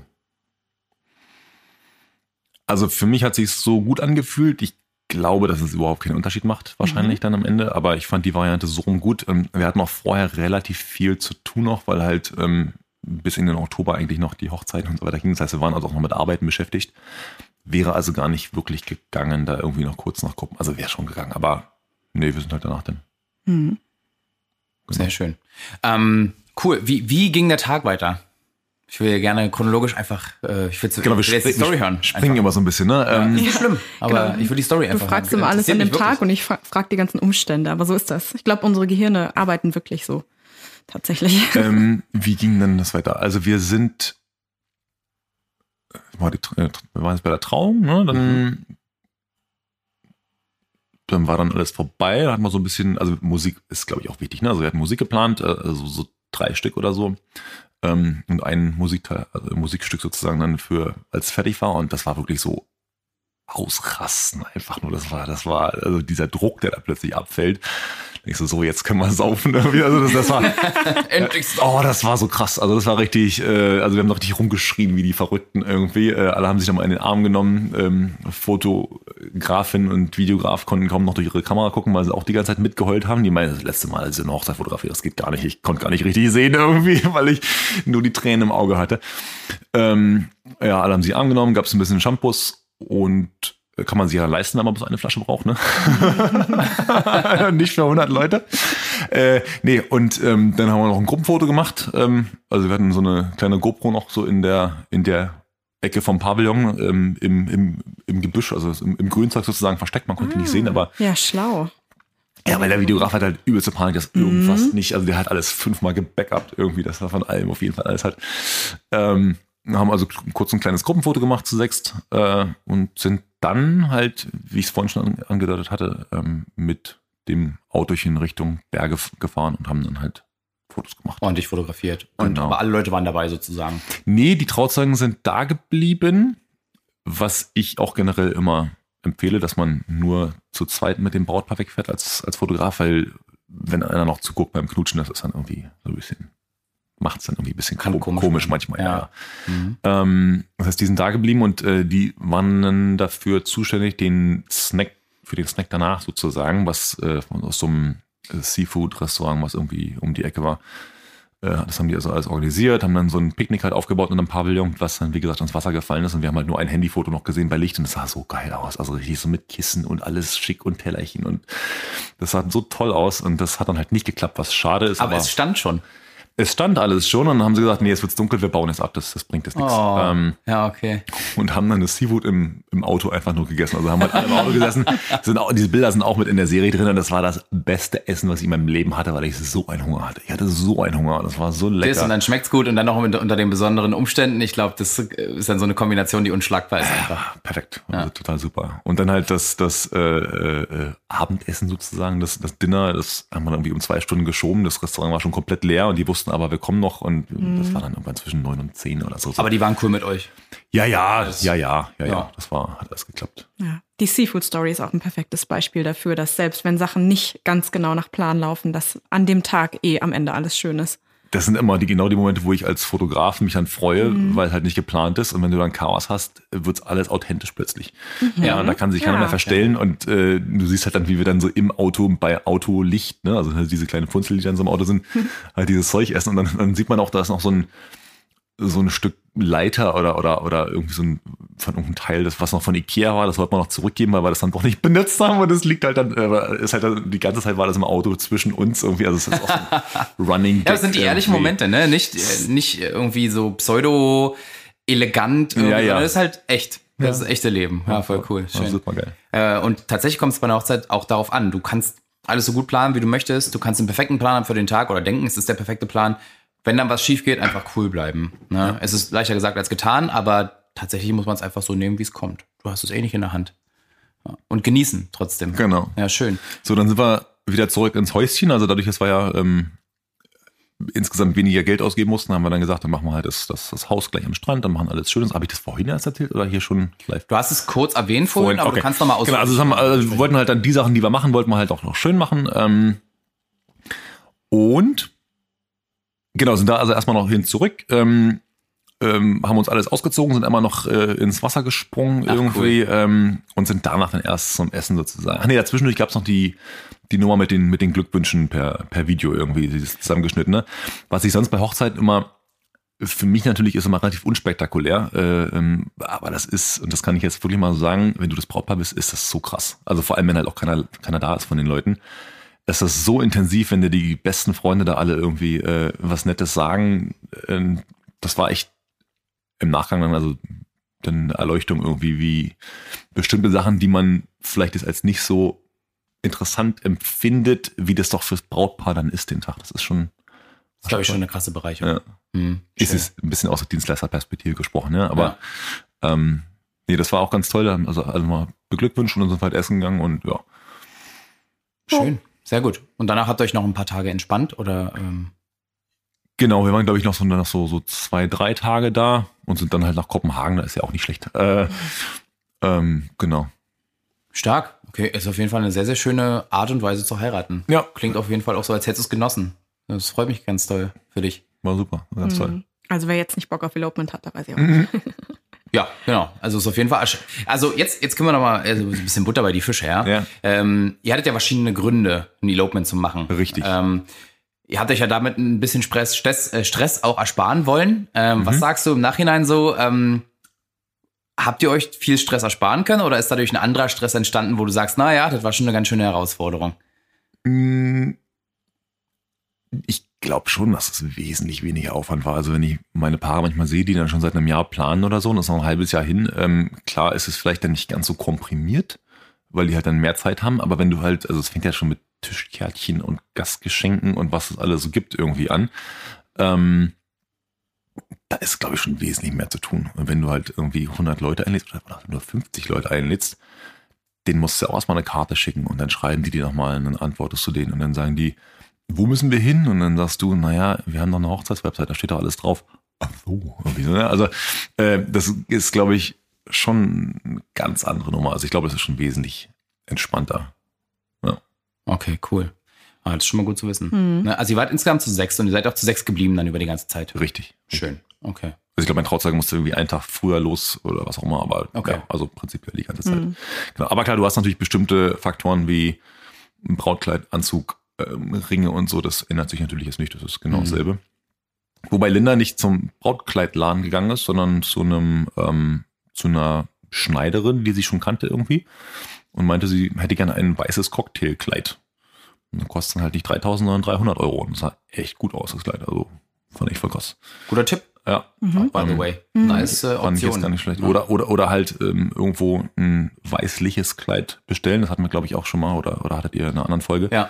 Also für mich hat sich so gut angefühlt. Ich glaube, dass es überhaupt keinen Unterschied macht, wahrscheinlich mhm. dann am Ende. Aber ich fand die Variante so rum gut. Ähm, wir hatten auch vorher relativ viel zu tun noch, weil halt ähm, bis in den Oktober eigentlich noch die Hochzeit und so weiter ging. Das heißt, wir waren also auch noch mit Arbeiten beschäftigt. Wäre also gar nicht wirklich gegangen, da irgendwie noch kurz nach Gruppen. Also wäre schon gegangen, aber nee, wir sind halt danach dann. Mhm. Genau. Sehr schön. Ähm, cool. Wie, wie ging der Tag weiter? Ich will gerne chronologisch einfach, äh, ich will, genau, wir jetzt die Story hören. Springen einfach. immer so ein bisschen, ne? Ja, ähm, nicht schlimm, aber genau. ich will die Story einfach Du fragst hören. immer alles an dem Tag und ich frag die ganzen Umstände, aber so ist das. Ich glaube, unsere Gehirne arbeiten wirklich so. Tatsächlich. Ähm, wie ging denn das weiter? Also wir sind, war die, äh, wir waren jetzt bei der Trauung, ne? Dann, mhm. dann war dann alles vorbei. Da hatten wir so ein bisschen, also Musik ist, glaube ich, auch wichtig, ne? Also wir hatten Musik geplant, äh, also so drei Stück oder so ähm, und ein Musikteil, also Musikstück sozusagen dann für als fertig war. Und das war wirklich so ausrasten einfach nur. Das war, das war, also dieser Druck, der da plötzlich abfällt. Ich so, so, jetzt können wir saufen irgendwie. Also das, das war, Endlich. oh, das war so krass. Also das war richtig, äh, also wir haben noch richtig rumgeschrien wie die Verrückten irgendwie. Äh, alle haben sich nochmal in den Arm genommen. Ähm, Fotografin und Videograf konnten kaum noch durch ihre Kamera gucken, weil sie auch die ganze Zeit mitgeheult haben. Die meinen, das letzte Mal, als ich eine Hochzeit fotografiert, das geht gar nicht. Ich konnte gar nicht richtig sehen irgendwie, weil ich nur die Tränen im Auge hatte. Ähm, ja, alle haben sie angenommen, gab es ein bisschen Shampoos und äh, kann man sich ja leisten, wenn man bloß eine Flasche braucht, ne? Nicht für 100 Leute. Äh, nee, und ähm, dann haben wir noch ein Gruppenfoto gemacht. Ähm, also wir hatten so eine kleine GoPro noch so in der, in der Ecke vom Pavillon ähm, im, im, im Gebüsch, also im, im Grünzeug sozusagen versteckt. Man konnte ah, nicht sehen, aber. Ja, schlau. Ja, weil der Videograf hat halt übelste Panik, dass irgendwas mhm. nicht, also der hat alles fünfmal gebackupt irgendwie, das war von allem auf jeden Fall alles halt. Ähm, haben also kurz ein kleines Gruppenfoto gemacht zu sechst äh, und sind dann halt, wie ich es vorhin schon angedeutet hatte, ähm, mit dem Autochen Richtung Berge gefahren und haben dann halt Fotos gemacht. Ordentlich fotografiert. Und genau. aber alle Leute waren dabei sozusagen. Nee, die Trauzeugen sind da geblieben, was ich auch generell immer empfehle, dass man nur zu zweit mit dem Brautpaar wegfährt als, als Fotograf, weil wenn einer noch zuguckt beim Knutschen, das ist dann irgendwie so ein bisschen, macht es dann irgendwie ein bisschen komisch, komisch manchmal. Ja. Ja. Mhm. Ähm, das heißt, die sind da geblieben und äh, die waren dann dafür zuständig, den Snack, für den Snack danach sozusagen, was äh, aus so einem äh, Seafood-Restaurant, was irgendwie um die Ecke war. Äh, das haben die also alles organisiert, haben dann so ein Picknick halt aufgebaut in einem Pavillon, was dann, wie gesagt, ins Wasser gefallen ist. Und wir haben halt nur ein Handyfoto noch gesehen bei Licht und das sah so geil aus. Also richtig so mit Kissen und alles schick und Tellerchen und das sah so toll aus und das hat dann halt nicht geklappt, was schade ist. Aber es stand schon. Es stand alles schon und dann haben sie gesagt, nee, jetzt wird's dunkel, wir bauen es ab, das, das bringt jetzt nichts. Oh, Ähm, ja, okay. und haben dann das Seafood im, im Auto einfach nur gegessen. Also haben halt alle im Auto gesessen. Sind auch, diese Bilder sind auch mit in der Serie drin und das war das beste Essen, was ich in meinem Leben hatte, weil ich so einen Hunger hatte. Ich hatte so einen Hunger. Das war so lecker. und dann schmeckt's gut und dann noch unter, unter den besonderen Umständen. Ich glaube, das ist dann so eine Kombination, die unschlagbar ist einfach. Perfekt, also total super. Und dann halt das, das äh, äh, Abendessen sozusagen, das, das Dinner, das haben wir irgendwie um zwei Stunden geschoben. Das Restaurant war schon komplett leer und die wussten aber, wir kommen noch und das war dann irgendwann zwischen neun und zehn oder so. Aber die waren cool mit euch. ja, ja, ja, ja, ja, ja, Ja. das war, hat alles geklappt. Ja. Die Seafood Story ist auch ein perfektes Beispiel dafür, dass selbst wenn Sachen nicht ganz genau nach Plan laufen, dass an dem Tag eh am Ende alles schön ist. Das sind immer die genau die Momente, wo ich als Fotograf mich dann freue, weil halt nicht geplant ist. Und wenn du dann Chaos hast, wird's alles authentisch plötzlich. Ja, und da kann sich keiner Ja. mehr verstellen. Und äh, du siehst halt dann, wie wir dann so im Auto bei Autolicht, ne, also halt diese kleinen Funzel, die dann so im Auto sind, halt dieses Zeug essen. Und dann, dann sieht man auch, da ist noch so ein so ein Stück Leiter oder oder oder irgendwie so ein von irgendeinem Teil, das was noch von Ikea war, das wollte man noch zurückgeben, weil wir das dann doch nicht benutzt haben und das liegt halt dann äh, ist halt dann, die ganze Zeit war das im Auto zwischen uns irgendwie, also es ist auch so ein Running. Ja, das sind die ehrlichen irgendwie. Momente, ne? Nicht, äh, nicht irgendwie so pseudo elegant, irgendwie, Ja, ja. sondern das ist halt echt. Das ist echte Leben. Ja, voll cool. Ja, Schön. super geil. Äh, und tatsächlich kommt es bei einer Hochzeit auch darauf an. Du kannst alles so gut planen, wie du möchtest. Du kannst einen perfekten Plan haben für den Tag oder denken, es ist der perfekte Plan. Wenn dann was schief geht, einfach cool bleiben. Ne? Es ist leichter gesagt als getan, aber tatsächlich muss man es einfach so nehmen, wie es kommt. Du hast es eh nicht in der Hand. Ja. Und genießen trotzdem. Genau. Ja, schön. So, dann sind wir wieder zurück ins Häuschen. Also dadurch, dass wir ja ähm, insgesamt weniger Geld ausgeben mussten, haben wir dann gesagt, dann machen wir halt das, das, das Haus gleich am Strand, dann machen alles Schönes. Habe ich das vorhin erst erzählt oder hier schon live? Du hast es kurz erwähnt vorhin, aber okay. du kannst noch mal aus. Genau, also, wir- also wir wollten halt dann die Sachen, die wir machen, wollten wir halt auch noch schön machen. Ähm, und genau, sind da also erstmal noch hin zurück. Ähm, ähm, haben uns alles ausgezogen, sind einmal noch äh, ins Wasser gesprungen Ach, irgendwie ähm, und sind danach dann erst zum Essen sozusagen. Ach nee, dazwischendurch gab es noch die, die Nummer mit den, mit den Glückwünschen per, per Video irgendwie, dieses zusammengeschnittene. Was ich sonst bei Hochzeiten immer für mich natürlich ist immer relativ unspektakulär, äh, ähm, aber das ist, und das kann ich jetzt wirklich mal so sagen, wenn du das Brautpaar bist, ist das so krass. Also vor allem, wenn halt auch keiner, keiner da ist von den Leuten. Es ist so intensiv, wenn dir die besten Freunde da alle irgendwie äh, was Nettes sagen. Ähm, das war echt im Nachgang dann also dann eine Erleuchtung irgendwie, wie bestimmte Sachen, die man vielleicht jetzt als nicht so interessant empfindet, wie das doch fürs Brautpaar dann ist den Tag. Das ist schon, Das ist, glaube ich, schon eine krasse Bereicherung. ja, Hm, ist es ein bisschen aus der Dienstleisterperspektive gesprochen, ne? Aber ähm, nee, das war auch ganz toll. Also, also mal beglückwünscht und sind halt essen gegangen und ja. Schön. Sehr gut. Und danach habt ihr euch noch ein paar Tage entspannt oder ähm, Genau, wir waren, glaube ich, noch so, noch so, so zwei, drei Tage da und sind dann halt nach Kopenhagen, da ist ja auch nicht schlecht. Äh, ähm, genau. stark? Okay, ist auf jeden Fall eine sehr, sehr schöne Art und Weise zu heiraten. Ja. Klingt auf jeden Fall auch so, als hättest du es genossen. Das freut mich ganz toll für dich. War super, war ganz toll. Also wer jetzt nicht Bock auf Elopement hat, da weiß ich auch nicht. Ja, genau. Also ist auf jeden Fall. Asch- Also jetzt, jetzt können wir noch mal also ein bisschen Butter bei die Fische, ja. Ja. Ähm, ihr hattet ja verschiedene Gründe, ein Elopement zu machen. Richtig. Ähm, ihr habt euch ja damit ein bisschen Stress, Stress, äh, Stress auch ersparen wollen. Ähm, Was sagst du im Nachhinein so? Ähm, habt ihr euch viel Stress ersparen können oder ist dadurch ein anderer Stress entstanden, wo du sagst, na ja, das war schon eine ganz schöne Herausforderung? Mm, Ich glaube schon, dass es wesentlich weniger Aufwand war. Also wenn ich meine Paare manchmal sehe, die dann schon seit einem Jahr planen oder so, und das ist noch ein halbes Jahr hin, ähm, klar ist es vielleicht dann nicht ganz so komprimiert, weil die halt dann mehr Zeit haben. Aber wenn du halt, also es fängt ja schon mit Tischkärtchen und Gastgeschenken und was es alles so gibt irgendwie an, ähm, da ist, glaube ich, schon wesentlich mehr zu tun. Und wenn du halt irgendwie 100 Leute einlädst oder nur 50 Leute einlädst, den musst du auch erstmal eine Karte schicken und dann schreiben die dir nochmal und dann antwortest du denen und dann sagen die, wo müssen wir hin? Und dann sagst du, naja, wir haben doch eine Hochzeitswebsite, da steht doch alles drauf. Ach so, ne? Also äh, das ist, glaube ich, schon eine ganz andere Nummer. Also ich glaube, das ist schon wesentlich entspannter. Ja. Okay, cool. Ah, das ist schon mal gut zu wissen. Mhm. Also ihr wart insgesamt zu sechs und ihr seid auch zu sechs geblieben dann über die ganze Zeit. Richtig. Schön. Okay. Also ich glaube, mein Trauzeuge musste irgendwie einen Tag früher los oder was auch immer, aber okay. ja, also prinzipiell die ganze Zeit. Mhm. Genau. Aber klar, du hast natürlich bestimmte Faktoren wie ein Brautkleid, Anzug, ähm, Ringe und so, das ändert sich natürlich jetzt nicht, das ist genau mhm. dasselbe. Wobei Linda nicht zum Brautkleidladen gegangen ist, sondern zu einem, ähm, zu einer Schneiderin, die sie schon kannte irgendwie und meinte, sie hätte gerne ein weißes Cocktailkleid. Und dann kostet es halt nicht 3000, sondern 300 Euro. Und das sah echt gut aus, das Kleid. Also fand ich voll krass. Guter Tipp. Ja. Mhm. By the way. Mhm. Nice äh, Fand ich jetzt Option. gar nicht schlecht. Oder, oder, oder halt ähm, irgendwo ein weißliches Kleid bestellen. Das hatten wir, glaube ich, auch schon mal. Oder, oder hattet ihr in einer anderen Folge. Ja.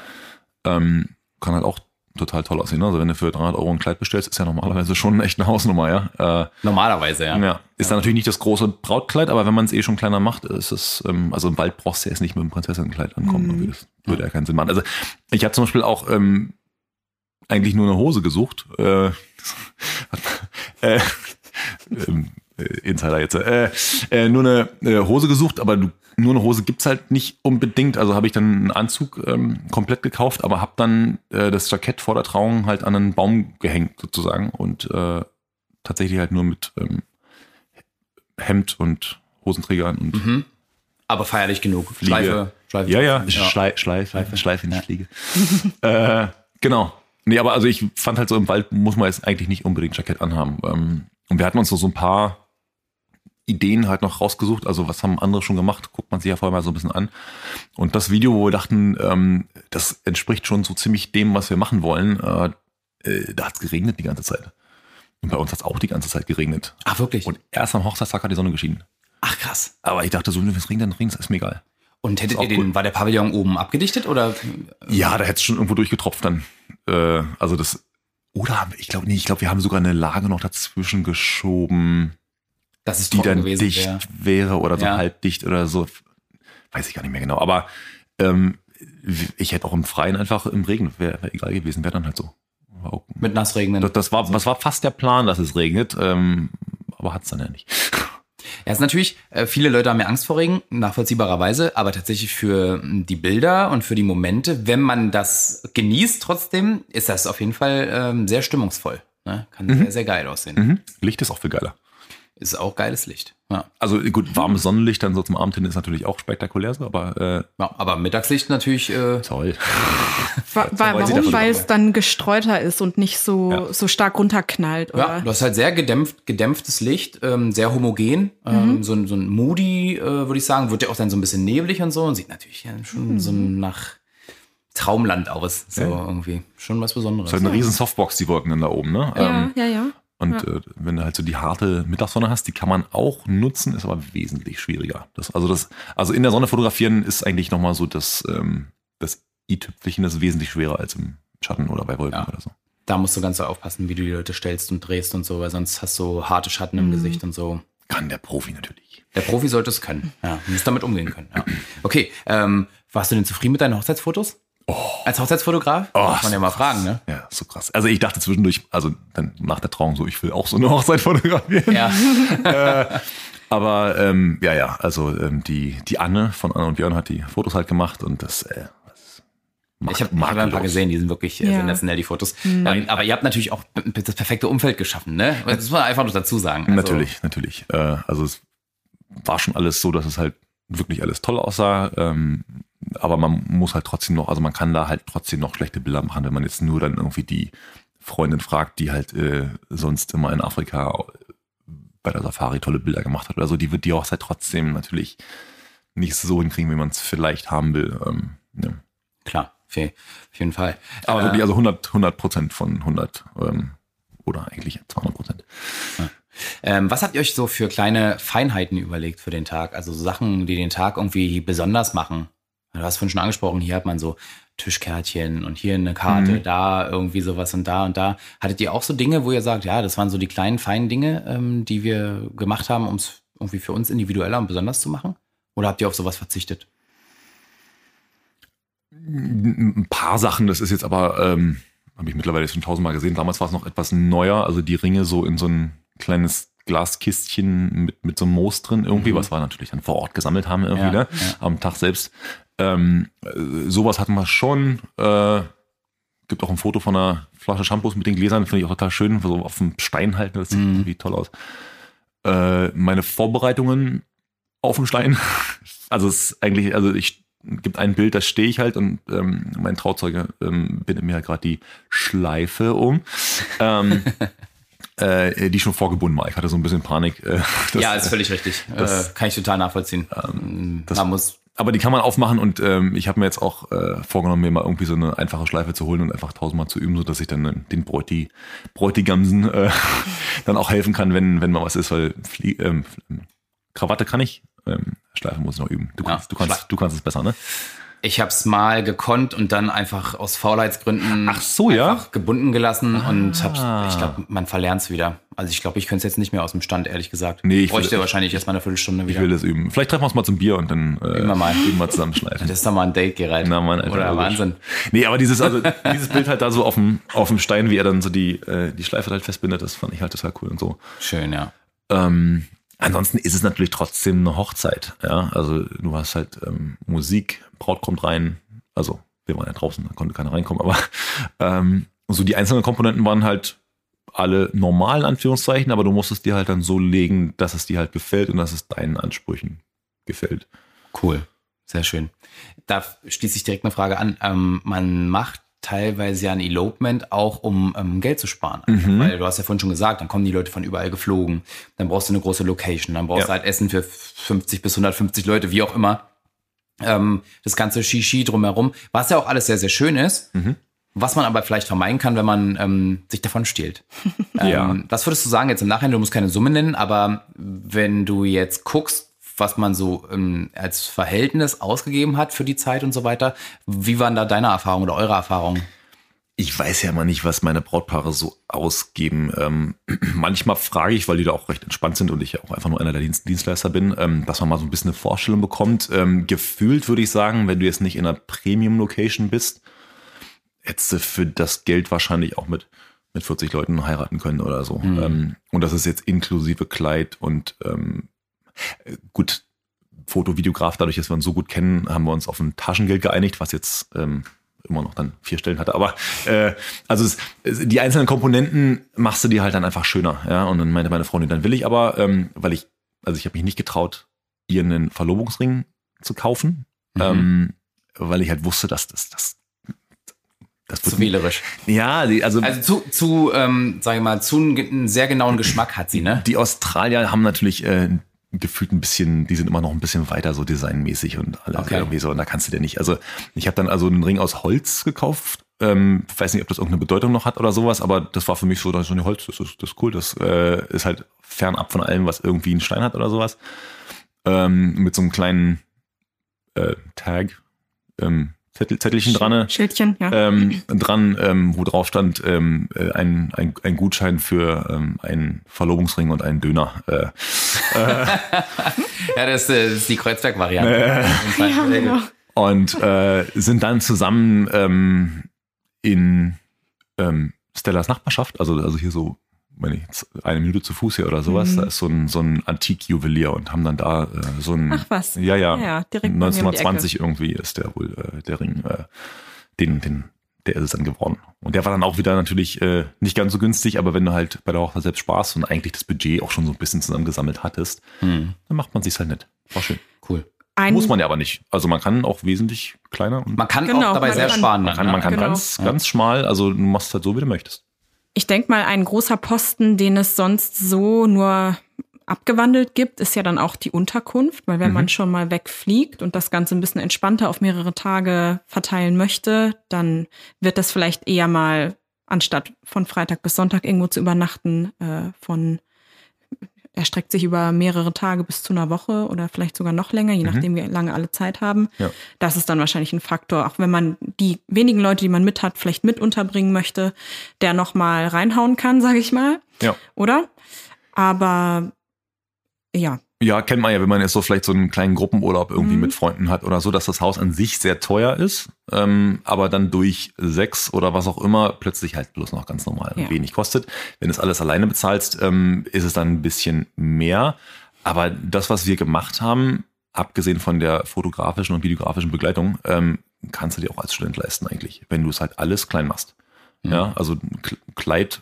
Ähm, kann halt auch total toll aussehen. ne? Also wenn du für 300 Euro ein Kleid bestellst, ist ja normalerweise schon echt eine Hausnummer, ja. Äh, Normalerweise, ja. ja. Ist dann natürlich nicht das große Brautkleid, aber wenn man es eh schon kleiner macht, ist es, ähm, also im Wald brauchst du jetzt nicht mit dem Prinzessinnenkleid ankommen. irgendwie. Das würde ja keinen Sinn machen. Also ich habe zum Beispiel auch ähm, eigentlich nur eine Hose gesucht. Äh, äh, ähm, äh, Insider jetzt. Äh, äh, nur eine äh, Hose gesucht, aber du, nur eine Hose gibt's halt nicht unbedingt. Also habe ich dann einen Anzug ähm, komplett gekauft, aber habe dann äh, das Jackett vor der Trauung halt an einen Baum gehängt sozusagen und äh, tatsächlich halt nur mit ähm, Hemd und Hosenträgern und Mhm. Aber feierlich genug. Fliege. Schleife, Schleife. ja, ja, Schlei Schleife, Schleife, Schleife, nicht Fliege. äh, genau. Nee, aber also ich fand halt so im Wald muss man jetzt eigentlich nicht unbedingt Jackett anhaben. Ähm, und wir hatten uns so, so ein paar Ideen halt noch rausgesucht. Also was haben andere schon gemacht? Guckt man sich ja vorher mal so ein bisschen an. Und das Video, wo wir dachten, ähm, das entspricht schon so ziemlich dem, was wir machen wollen, äh, äh, da hat's geregnet die ganze Zeit. Und bei uns hat's auch die ganze Zeit geregnet. Ach, wirklich? Und erst am Hochzeitstag hat die Sonne geschienen. Ach, krass. Aber ich dachte so, wenn es regnet, dann regnet es, ist mir egal. Und hättet ihr den, cool. war der Pavillon oben abgedichtet oder? Ja, da hätte es schon irgendwo durchgetropft dann. Äh, also das. Oder haben wir, ich glaube, nee, ich glaube, wir haben sogar eine Lage noch dazwischen geschoben, Das ist die dann gewesen dicht wäre. wäre oder so Ja. halbdicht oder so. Weiß ich gar nicht mehr genau. Aber ähm, ich hätte auch im Freien einfach im Regen, wäre wär egal gewesen, wäre dann halt so. Auch- Mit Nassregnen. Das, das, war, das war fast der Plan, dass es regnet, ähm, aber hat es dann ja nicht. Ja, ist natürlich, äh, viele Leute haben ja Angst vor Regen, nachvollziehbarerweise, aber tatsächlich für m, die Bilder und für die Momente, wenn man das genießt trotzdem, ist das auf jeden Fall ähm, sehr stimmungsvoll. Ne? Kann sehr, sehr geil aussehen. Mhm. Licht ist auch viel geiler. Ist auch geiles Licht. Ja. Also gut, warmes Sonnenlicht dann so zum Abend hin ist natürlich auch spektakulär so, aber äh, Ja, aber Mittagslicht natürlich, äh, toll. Wa wa warum? Weil es dann gestreuter ist und nicht so, Ja. so stark runterknallt, ja, oder? du hast halt sehr gedämpft, gedämpftes Licht, ähm, sehr homogen, ähm, so, ein- so ein Moody, äh, würde ich sagen, wird ja auch dann so ein bisschen neblig und so und sieht natürlich ja schon so nach Traumland aus, so Ja. irgendwie. Schon was Besonderes. Das ist halt eine riesen Softbox, die Wolken dann da oben, ne? ja, Ähm, ja, ja. Und äh, wenn du halt so die harte Mittagssonne hast, die kann man auch nutzen, ist aber wesentlich schwieriger. Das, also das, also in der Sonne fotografieren ist eigentlich nochmal so das, ähm, das i-Tüpfelchen, das ist wesentlich schwerer als im Schatten oder bei Wolken Ja. oder so. Da musst du ganz so aufpassen, wie du die Leute stellst und drehst und so, weil sonst hast du harte Schatten im Gesicht und so. Kann der Profi natürlich. Der Profi sollte es können. Ja, du musst damit umgehen können. Ja. Okay, ähm, warst du denn zufrieden mit deinen Hochzeitsfotos? Als Hochzeitsfotograf? Oh, Muss man ja mal fragen, ne? Ja, so krass. Also ich dachte zwischendurch, also dann nach der Trauung so, ich will auch so eine Hochzeit fotografieren. Ja. Aber ähm, ja, ja, also ähm, die, die Anne von Anne und Björn hat die Fotos halt gemacht und das, äh, das Ich habe hab ein paar gesehen, die sind wirklich äh, Ja. sensationell, die Fotos. Ähm, aber ihr habt natürlich auch das perfekte Umfeld geschaffen, ne? Das muss man einfach nur dazu sagen. Also, Natürlich, natürlich. Äh, also es war schon alles so, dass es halt wirklich alles toll aussah. Ähm, aber man muss halt trotzdem noch, also man kann da halt trotzdem noch schlechte Bilder machen, wenn man jetzt nur dann irgendwie die Freundin fragt, die halt äh, sonst immer in Afrika bei der Safari tolle Bilder gemacht hat oder so, die wird die Hochzeit trotzdem natürlich nicht so hinkriegen, wie man es vielleicht haben will. Ähm, ja. Klar, auf je- auf jeden Fall. Aber Äh, wirklich, also 100, 100 Prozent von 100 ähm, oder eigentlich 200 Prozent. Ähm, was habt ihr euch so für kleine Feinheiten überlegt für den Tag? Also so Sachen, die den Tag irgendwie besonders machen. Du hast vorhin schon angesprochen, hier hat man so Tischkärtchen und hier eine Karte, Mhm. da irgendwie sowas und da und da. Hattet ihr auch so Dinge, wo ihr sagt, ja, das waren so die kleinen, feinen Dinge, ähm, die wir gemacht haben, um es irgendwie für uns individueller und besonders zu machen? Oder habt ihr auf sowas verzichtet? ein paar Sachen, das ist jetzt aber, ähm, habe ich mittlerweile schon tausendmal gesehen. Damals war es noch etwas neuer, also die Ringe so in so ein kleines Glaskistchen mit, mit so einem Moos drin irgendwie, mhm. was wir natürlich dann vor Ort gesammelt haben irgendwie, ja, ne? Ja. Am Tag selbst. Ähm, äh, sowas hatten wir schon. Äh, gibt auch ein Foto von einer Flasche Shampoos mit den Gläsern, finde ich auch total schön, so auf dem Stein halten, das sieht mhm. irgendwie toll aus. Äh, meine Vorbereitungen auf dem Stein, also es ist eigentlich, also ich gibt ein Bild, da stehe ich halt und ähm, mein Trauzeuge ähm, bindet mir halt gerade die Schleife um. ähm, äh, die schon vorgebunden war. Ich hatte so ein bisschen Panik. Äh, das, ja, ist völlig richtig. Das, äh, kann ich total nachvollziehen. Ähm, das, man muss aber die kann man aufmachen und ähm, ich habe mir jetzt auch äh, vorgenommen, mir mal irgendwie so eine einfache Schleife zu holen und einfach tausendmal zu üben, so dass ich dann den Bräuti, Bräutigamsen äh, dann auch helfen kann, wenn, wenn mal was ist, weil Flie ähm, Krawatte kann ich, ähm, Schleife muss ich noch üben. Du kannst, ja, du kannst, du kannst es besser, ne? Ich habe es mal gekonnt und dann einfach aus Faulheitsgründen Ach so, ja? gebunden gelassen ah. und hab's, ich glaube, man verlernt es wieder. Also ich glaube, ich könnte es jetzt nicht mehr aus dem Stand, ehrlich gesagt. Nee, ich bräuchte will, wahrscheinlich erst mal eine Viertelstunde wieder. Ich will das üben. Vielleicht treffen wir uns mal zum Bier und dann äh, Immer mal. eben mal zusammenschleifen. Das ist doch mal ein Date gereiht. Na, Mann, Alter, Oder Wahnsinn. Nee, aber dieses, also, dieses Bild halt da so auf dem, auf dem Stein, wie er dann so die, äh, die Schleife halt festbindet, das fand ich halt total cool und so. Schön, ja. Ähm, Ansonsten ist es natürlich trotzdem eine Hochzeit. Ja, also du hast halt ähm, Musik, Braut kommt rein, also wir waren ja draußen, da konnte keiner reinkommen, aber ähm, so die einzelnen Komponenten waren halt alle normalen Anführungszeichen, aber du musstest dir halt dann so legen, dass es dir halt gefällt und dass es deinen Ansprüchen gefällt. Cool, sehr schön. Da schließt sich direkt eine Frage an. Ähm, man macht teilweise ja ein Elopement auch, um ähm, Geld zu sparen. Mhm. Weil du hast ja vorhin schon gesagt, dann kommen die Leute von überall geflogen, dann brauchst du eine große Location, dann brauchst ja. du halt Essen für 50 bis 150 Leute, wie auch immer. Ähm, das ganze Shishi drumherum, was ja auch alles sehr, sehr schön ist. Mhm. Was man aber vielleicht vermeiden kann, wenn man ähm, sich davon stiehlt. ja. Ähm, was würdest du sagen jetzt im Nachhinein? Du musst keine Summe nennen, aber wenn du jetzt guckst, was man so ähm, als Verhältnis ausgegeben hat für die Zeit und so weiter. Wie waren da deine Erfahrungen oder eure Erfahrungen? Ich weiß ja mal nicht, was meine Brautpaare so ausgeben. Ähm, manchmal frage ich, weil die da auch recht entspannt sind und ich ja auch einfach nur einer der Dienst Dienstleister bin, ähm, dass man mal so ein bisschen eine Vorstellung bekommt. Ähm, gefühlt würde ich sagen, wenn du jetzt nicht in einer Premium-Location bist, hättest du für das Geld wahrscheinlich auch mit, mit 40 Leuten heiraten können oder so. Mhm. Und das ist jetzt inklusive Kleid und ähm, Gut, Foto-Videograf, dadurch, dass wir uns so gut kennen, haben wir uns auf ein Taschengeld geeinigt, was jetzt ähm, immer noch dann vier Stellen hatte. Aber äh, also es, die einzelnen Komponenten machst du dir halt dann einfach schöner. Ja? Und dann meinte meine Freundin, dann will ich aber, ähm, weil ich, also ich habe mich nicht getraut, ihr einen Verlobungsring zu kaufen, mhm. ähm, weil ich halt wusste, dass das, das das zu wählerisch. Ja, also also zu, zu ähm, sage ich mal, zu einen sehr genauen Geschmack hat sie, ne? Die Australier haben natürlich äh, gefühlt ein bisschen, die sind immer noch ein bisschen weiter so designmäßig und alles okay. irgendwie so. Und da kannst du dir nicht. Also ich habe dann also einen Ring aus Holz gekauft. Ähm, weiß nicht, ob das irgendeine Bedeutung noch hat oder sowas, aber das war für mich so, dass so eine Holz, das ist, das ist cool, das äh, ist halt fernab von allem, was irgendwie einen Stein hat oder sowas. Ähm, mit so einem kleinen äh, Tag, ähm, Zettel, Zettelchen dran. Schildchen, ja. Ähm, dran, ähm, wo drauf stand, ähm, äh, ein, ein, ein Gutschein für ähm, einen Verlobungsring und einen Döner. Äh, äh. ja, das, das ist die Kreuzberg-Variante. Äh, ja, genau. Und äh, sind dann zusammen ähm, in ähm, Stellas Nachbarschaft, also, also hier so meine ich, eine Minute zu Fuß hier oder sowas. Mhm. Da ist so ein, so ein Antikjuwelier und haben dann da äh, so ein. Ach was. Ja, ja. ja direkt 1920 irgendwie ist der wohl äh, der Ring, äh, den, den, der ist es dann geworden. Und der war dann auch wieder natürlich äh, nicht ganz so günstig, aber wenn du halt bei der Hochzeit selbst Spaß und eigentlich das Budget auch schon so ein bisschen zusammengesammelt hattest, mhm. dann macht man sich's halt nicht. War schön. Cool. Ein Muss man ja aber nicht. Also man kann auch wesentlich kleiner. Und man kann genau, auch dabei sehr kann, sparen. Man kann, man kann genau. ganz, ganz schmal, also du machst halt so, wie du möchtest ich denke mal, ein großer Posten, den es sonst so nur abgewandelt gibt, ist ja dann auch die Unterkunft, weil wenn mhm. man schon mal wegfliegt und das Ganze ein bisschen entspannter auf mehrere Tage verteilen möchte, dann wird das vielleicht eher mal, anstatt von Freitag bis Sonntag irgendwo zu übernachten, äh, von erstreckt sich über mehrere Tage bis zu einer Woche oder vielleicht sogar noch länger, je mhm. nachdem, wie lange alle Zeit haben. Ja. Das ist dann wahrscheinlich ein Faktor, auch wenn man die wenigen Leute, die man mit hat, vielleicht mit unterbringen möchte, der nochmal reinhauen kann, sage ich mal. Ja. Oder? Aber ja, Ja, kennt man ja, wenn man jetzt so vielleicht so einen kleinen Gruppenurlaub irgendwie mhm. mit Freunden hat oder so, dass das Haus an sich sehr teuer ist, ähm, aber dann durch sechs oder was auch immer plötzlich halt bloß noch ganz normal ja. wenig kostet. Wenn du es alles alleine bezahlst, ähm, ist es dann ein bisschen mehr. Aber das, was wir gemacht haben, abgesehen von der fotografischen und videografischen Begleitung, ähm, kannst du dir auch als Student leisten eigentlich, wenn du es halt alles klein machst. Mhm. Ja, also Kleid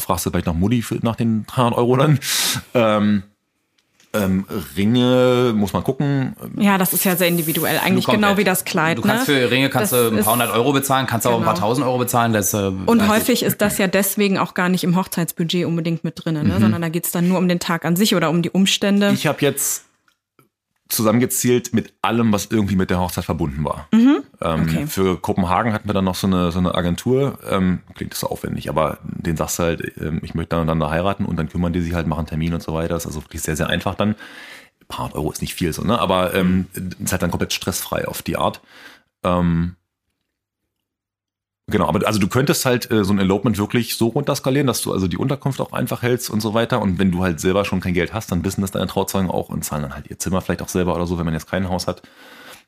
fragst du vielleicht nach Mutti für, nach den 300 Euro dann. Ähm, ähm, Ringe muss man gucken. Ja, das ist ja sehr individuell. Eigentlich genau wie das Kleid. Du kannst ne? für Ringe kannst du ein paar hundert Euro bezahlen, kannst genau. auch ein paar genau. tausend Euro bezahlen. Das, äh, und häufig ist das ja deswegen auch gar nicht im Hochzeitsbudget unbedingt mit drin, ne? Mhm. sondern da geht's dann nur um den Tag an sich oder um die Umstände. Ich habe jetzt zusammengezielt mit allem, was irgendwie mit der Hochzeit verbunden war. Mhm. Ähm, okay. Für Kopenhagen hatten wir dann noch so eine, so eine Agentur. Ähm, klingt das so aufwendig, aber den sagst du halt, ähm, ich möchte dann, dann da heiraten und dann kümmern die sich halt, machen Termin und so weiter. Das ist also wirklich sehr, sehr einfach dann. Ein paar Euro ist nicht viel so, ne? Aber ähm, ist halt dann komplett stressfrei auf die Art. Ähm, Genau, aber also du könntest halt äh, so ein Elopement wirklich so runterskalieren, dass du also die Unterkunft auch einfach hältst und so weiter. Und wenn du halt selber schon kein Geld hast, dann wissen das deine Trauzeugen auch und zahlen dann halt ihr Zimmer vielleicht auch selber oder so, wenn man jetzt kein Haus hat.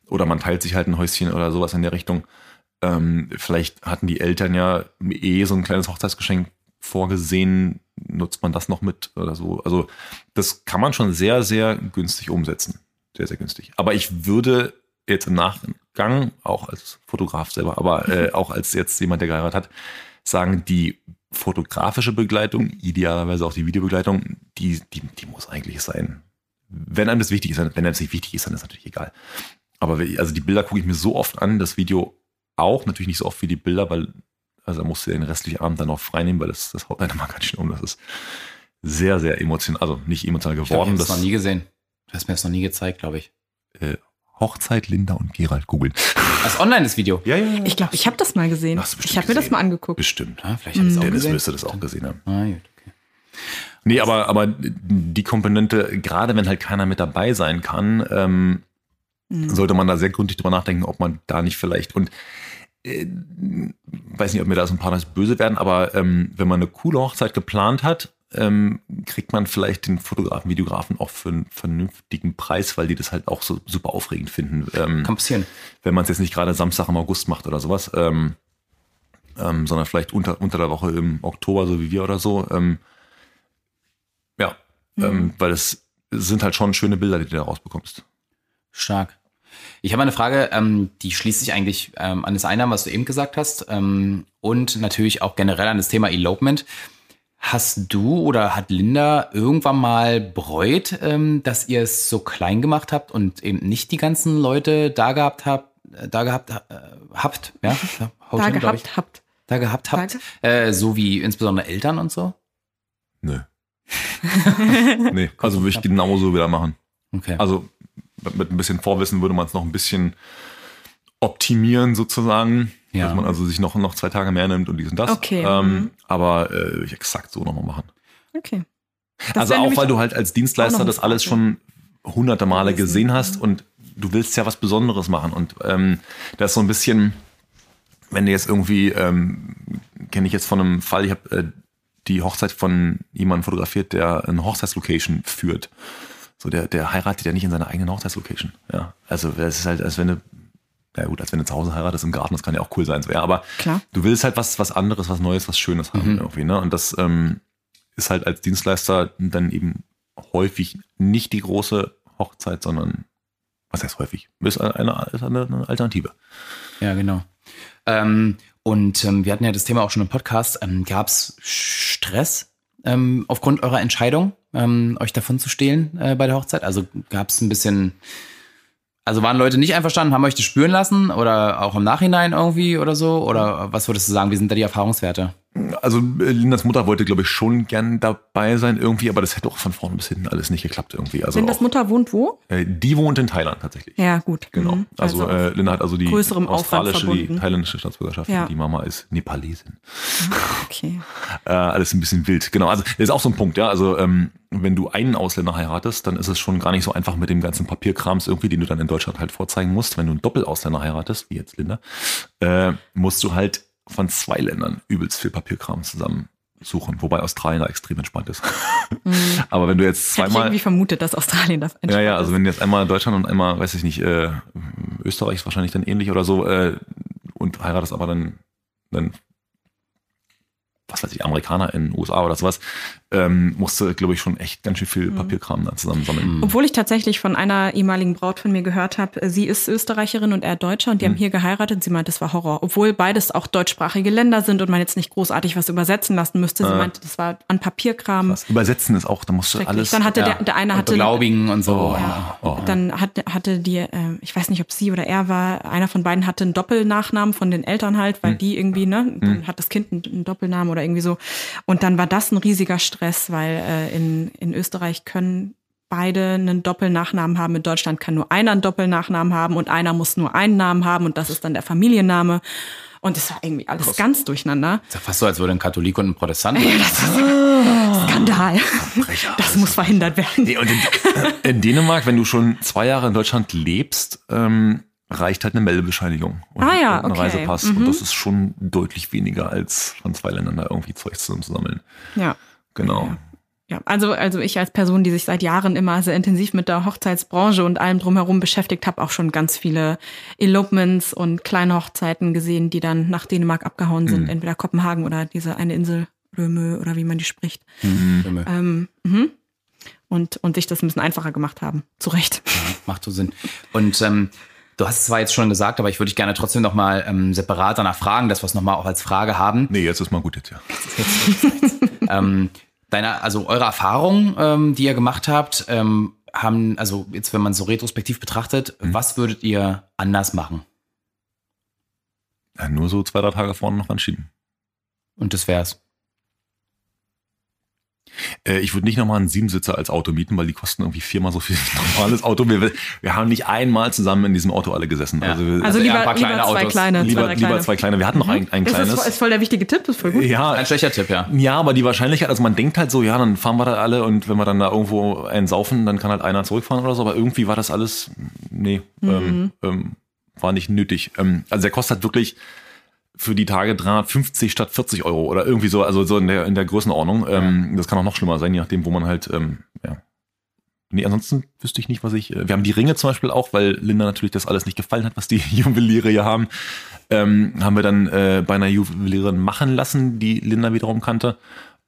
Oder man teilt sich halt ein Häuschen oder sowas in der Richtung. Ähm, vielleicht hatten die Eltern ja eh so ein kleines Hochzeitsgeschenk vorgesehen, nutzt man das noch mit oder so. Also das kann man schon sehr, sehr günstig umsetzen. Sehr, sehr günstig. Aber ich würde jetzt im Nachgang, auch als Fotograf selber, aber äh, auch als jetzt jemand, der geheiratet hat, sagen, die fotografische Begleitung, idealerweise auch die Videobegleitung, die, die, die muss eigentlich sein. Wenn einem das wichtig ist, wenn einem das nicht wichtig ist, dann ist natürlich egal. Aber also die Bilder gucke ich mir so oft an, das Video auch, natürlich nicht so oft wie die Bilder, weil also da musst du den restlichen Abend dann auch freinehmen, weil das, das haut einer mal ganz schön um. Das ist sehr, sehr emotional, also nicht emotional geworden. Ich habe das noch nie gesehen. Du hast mir das noch nie gezeigt, glaube ich. Äh, Hochzeit Linda und Gerald googeln. Das online das Video. Ja, ja, ja. Ich glaube, ich habe das mal gesehen. Hast du ich habe mir das mal angeguckt. Bestimmt. Ja, vielleicht mhm. Dennis gesehen. müsste das auch gesehen haben. Ah, gut, okay. Nee, aber, aber die Komponente, gerade wenn halt keiner mit dabei sein kann, ähm, mhm. sollte man da sehr gründlich drüber nachdenken, ob man da nicht vielleicht und äh, weiß nicht, ob mir da so ein paar das böse werden, aber ähm, wenn man eine coole Hochzeit geplant hat ähm, kriegt man vielleicht den Fotografen, Videografen auch für einen vernünftigen Preis, weil die das halt auch so super aufregend finden. Ähm, Kann passieren. Wenn man es jetzt nicht gerade Samstag im August macht oder sowas, ähm, ähm, sondern vielleicht unter, unter der Woche im Oktober, so wie wir oder so. Ähm, ja, mhm. ähm, weil es sind halt schon schöne Bilder, die du da rausbekommst. Stark. Ich habe eine Frage, ähm, die schließt sich eigentlich ähm, an das eine was du eben gesagt hast, ähm, und natürlich auch generell an das Thema Elopement. Hast du oder hat Linda irgendwann mal bereut, ähm, dass ihr es so klein gemacht habt und eben nicht die ganzen Leute da gehabt habt, äh, da gehabt äh, habt, ja? Da, hin, gehabt habt. Da gehabt habt. Äh, so wie insbesondere Eltern und so? Nö. nee, also würde ich genauso wieder machen. Okay. Also mit ein bisschen Vorwissen würde man es noch ein bisschen optimieren sozusagen. Ja. Dass man also sich noch, noch zwei Tage mehr nimmt und dies und das. Okay. Ähm, mhm. aber äh, exakt so nochmal machen. Okay. Das also auch, weil du halt als Dienstleister das alles schon hunderte Male gesehen hast und du willst ja was Besonderes machen. Und ähm, das ist so ein bisschen, wenn du jetzt irgendwie, ähm, kenne ich jetzt von einem Fall, ich habe äh, die Hochzeit von jemandem fotografiert, der eine Hochzeitslocation führt. So, der, der heiratet ja nicht in seiner eigenen Hochzeitslocation. Ja. Also es ist halt, als wenn du ja gut, als wenn du zu Hause heiratest im Garten, das kann ja auch cool sein. So, ja, aber Klar. du willst halt was, was anderes, was Neues, was Schönes haben mhm. irgendwie, ne? Und das ähm, ist halt als Dienstleister dann eben häufig nicht die große Hochzeit, sondern was heißt häufig? Ist eine, ist eine, eine Alternative. Ja, genau. Ähm, und ähm, wir hatten ja das Thema auch schon im Podcast. Ähm, Gab es Stress ähm, aufgrund eurer Entscheidung, ähm, euch davon zu stehlen äh, bei der Hochzeit? Also gab es ein bisschen also waren Leute nicht einverstanden, haben euch das spüren lassen oder auch im Nachhinein irgendwie oder so? Oder was würdest du sagen, wie sind da die Erfahrungswerte? Also äh, Lindas Mutter wollte, glaube ich, schon gern dabei sein irgendwie, aber das hätte auch von vorne bis hinten alles nicht geklappt irgendwie. Also Lindas Mutter wohnt wo? Äh, die wohnt in Thailand tatsächlich. Ja, gut. Genau. Mhm. Also, also äh, Linda hat also die australische, die thailändische Staatsbürgerschaft. Ja. Die Mama ist Nepalesin. Ah, okay. äh, alles ein bisschen wild. Genau. Also das ist auch so ein Punkt, ja. Also ähm, wenn du einen Ausländer heiratest, dann ist es schon gar nicht so einfach mit dem ganzen Papierkrams irgendwie, den du dann in Deutschland halt vorzeigen musst. Wenn du einen Doppelausländer heiratest, wie jetzt Linda, äh, musst du halt von zwei Ländern übelst viel Papierkram zusammen suchen, wobei Australien da extrem entspannt ist. Mhm. Aber wenn du jetzt zweimal. Ich irgendwie vermutet, dass Australien das entspannt Ja, ja, also wenn du jetzt einmal Deutschland und einmal, weiß ich nicht, äh, Österreich ist wahrscheinlich dann ähnlich oder so, äh, und heiratest aber dann, dann was weiß ich, Amerikaner in den USA oder sowas, ähm, musste, glaube ich, schon echt ganz schön viel mhm. Papierkram da zusammensammeln. Mhm. Obwohl ich tatsächlich von einer ehemaligen Braut von mir gehört habe, äh, sie ist Österreicherin und er Deutscher und die mhm. haben hier geheiratet. Sie meinte, das war Horror. Obwohl beides auch deutschsprachige Länder sind und man jetzt nicht großartig was übersetzen lassen müsste. Sie äh. meinte, das war an Papierkram. Was? Übersetzen ist auch, da musst du alles. Dann hatte ja. der, der eine hatte. Beglaubigen und so. Ja. Oh. Dann hatte, hatte die, äh, ich weiß nicht, ob sie oder er war, einer von beiden hatte einen Doppelnachnamen von den Eltern halt, weil mhm. die irgendwie, ne, dann mhm. hat das Kind einen, einen Doppelnamen oder irgendwie so. Und dann war das ein riesiger Stress, weil äh, in, in Österreich können beide einen Doppelnachnamen haben. In Deutschland kann nur einer einen Doppelnachnamen haben und einer muss nur einen Namen haben und das ist dann der Familienname. Und das war irgendwie alles Krass. ganz durcheinander. Das ist ja fast so, als würde ein Katholik und ein Protestant. Ja, das ist Skandal. Das muss verhindert werden. Nee, und in, in, Dänemark, wenn du schon zwei Jahre in Deutschland lebst, ähm, reicht halt eine Meldebescheinigung und ah, ja, ein okay. Reisepass. Mhm. Und das ist schon deutlich weniger, als von zwei Ländern da irgendwie Zeug zusammenzusammeln. Ja. Genau. Ja. Ja, also, also ich als Person, die sich seit Jahren immer sehr intensiv mit der Hochzeitsbranche und allem drumherum beschäftigt, habe auch schon ganz viele Elopements und kleine Hochzeiten gesehen, die dann nach Dänemark abgehauen sind, mhm. entweder Kopenhagen oder diese eine Insel Röme oder wie man die spricht. Mhm. Ähm, mhm. und, und sich das ein bisschen einfacher gemacht haben. Zu Recht. Ja, macht so Sinn. Und ähm, Du hast es zwar jetzt schon gesagt, aber ich würde dich gerne trotzdem nochmal ähm, separat danach fragen, dass wir es nochmal auch als Frage haben. Nee, jetzt ist mal gut jetzt, ja. Ähm, deine, also eure Erfahrungen, ähm, die ihr gemacht habt, ähm, haben, also jetzt, wenn man so retrospektiv betrachtet, mhm. was würdet ihr anders machen? Ja, nur so zwei, drei Tage vorne noch anschieben. Und das wär's. Äh, ich würde nicht nochmal einen Siebensitzer als Auto mieten, weil die kosten irgendwie viermal so viel wie ein normales Auto. Wir, wir, haben nicht einmal zusammen in diesem Auto alle gesessen. Ja. Also, also lieber, ja, lieber zwei Autos. kleine. Lieber, zwei, lieber zwei kleine. Wir hatten noch mhm. ein, ein kleines. Das ist voll der wichtige Tipp, das ist voll gut. Ja, ein schlechter Tipp, ja. Ja, aber die Wahrscheinlichkeit, also man denkt halt so, ja, dann fahren wir da alle und wenn wir dann da irgendwo einen saufen, dann kann halt einer zurückfahren oder so. Aber irgendwie war das alles, nee, mhm. ähm, ähm, war nicht nötig. Ähm, also der kostet halt wirklich für die Tage 350 statt 40 Euro oder irgendwie so, also so in der, in der Größenordnung. Ähm, das kann auch noch schlimmer sein, je nachdem, wo man halt, ähm, ja. Nee, ansonsten wüsste ich nicht, was ich. Äh, wir haben die Ringe zum Beispiel auch, weil Linda natürlich das alles nicht gefallen hat, was die Juweliere hier haben. Ähm, haben wir dann äh, bei einer Juwelierin machen lassen, die Linda wiederum kannte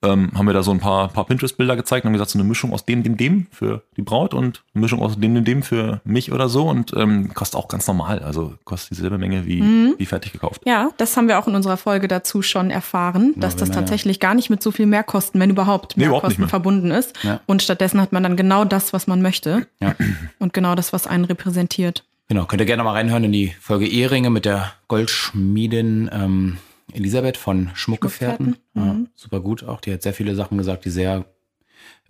ähm, haben wir da so ein paar, paar Pinterest-Bilder gezeigt und haben gesagt, so eine Mischung aus dem, dem, dem für die Braut und eine Mischung aus dem, dem, dem für mich oder so und ähm, kostet auch ganz normal, also kostet dieselbe Menge wie, mhm. wie fertig gekauft. Ja, das haben wir auch in unserer Folge dazu schon erfahren, dass ja, das tatsächlich ja. gar nicht mit so viel Mehrkosten, wenn überhaupt, Mehrkosten nee, verbunden ist. Ja. Und stattdessen hat man dann genau das, was man möchte und genau das, was einen repräsentiert. Genau, könnt ihr gerne mal reinhören in die Folge Ehringe mit der Goldschmiedin. Ähm Elisabeth von Schmuckgefährten. Schmuckgefährten. Mhm. super gut auch. Die hat sehr viele Sachen gesagt, die sehr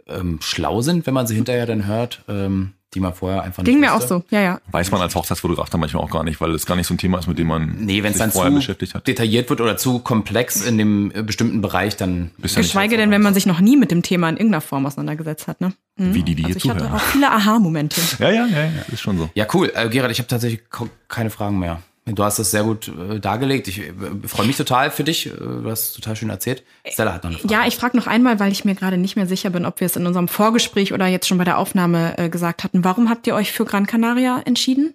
ähm, schlau sind, wenn man sie hinterher dann hört. Ähm, die man vorher einfach nicht Ging mir auch so, ja, ja. Weiß man als Hochzeitsfotograf dann manchmal auch gar nicht, weil es gar nicht so ein Thema ist, mit dem man nee, sich dann vorher beschäftigt hat. detailliert wird oder zu komplex in dem äh, bestimmten Bereich, dann Geschweige denn, wenn man sich noch nie mit dem Thema in irgendeiner Form auseinandergesetzt hat, ne? Mhm. Wie die, die also hier ich zuhören. hatte auch viele Aha-Momente. ja, ja, ja, ja, ist schon so. Ja, cool. Äh, Gerard, ich habe tatsächlich keine Fragen mehr. Du hast das sehr gut äh, dargelegt. Ich äh, freue mich total für dich. Äh, du hast total schön erzählt. Stella hat noch eine Frage. Ja, ich frage noch einmal, weil ich mir gerade nicht mehr sicher bin, ob wir es in unserem Vorgespräch oder jetzt schon bei der Aufnahme äh, gesagt hatten. Warum habt ihr euch für Gran Canaria entschieden?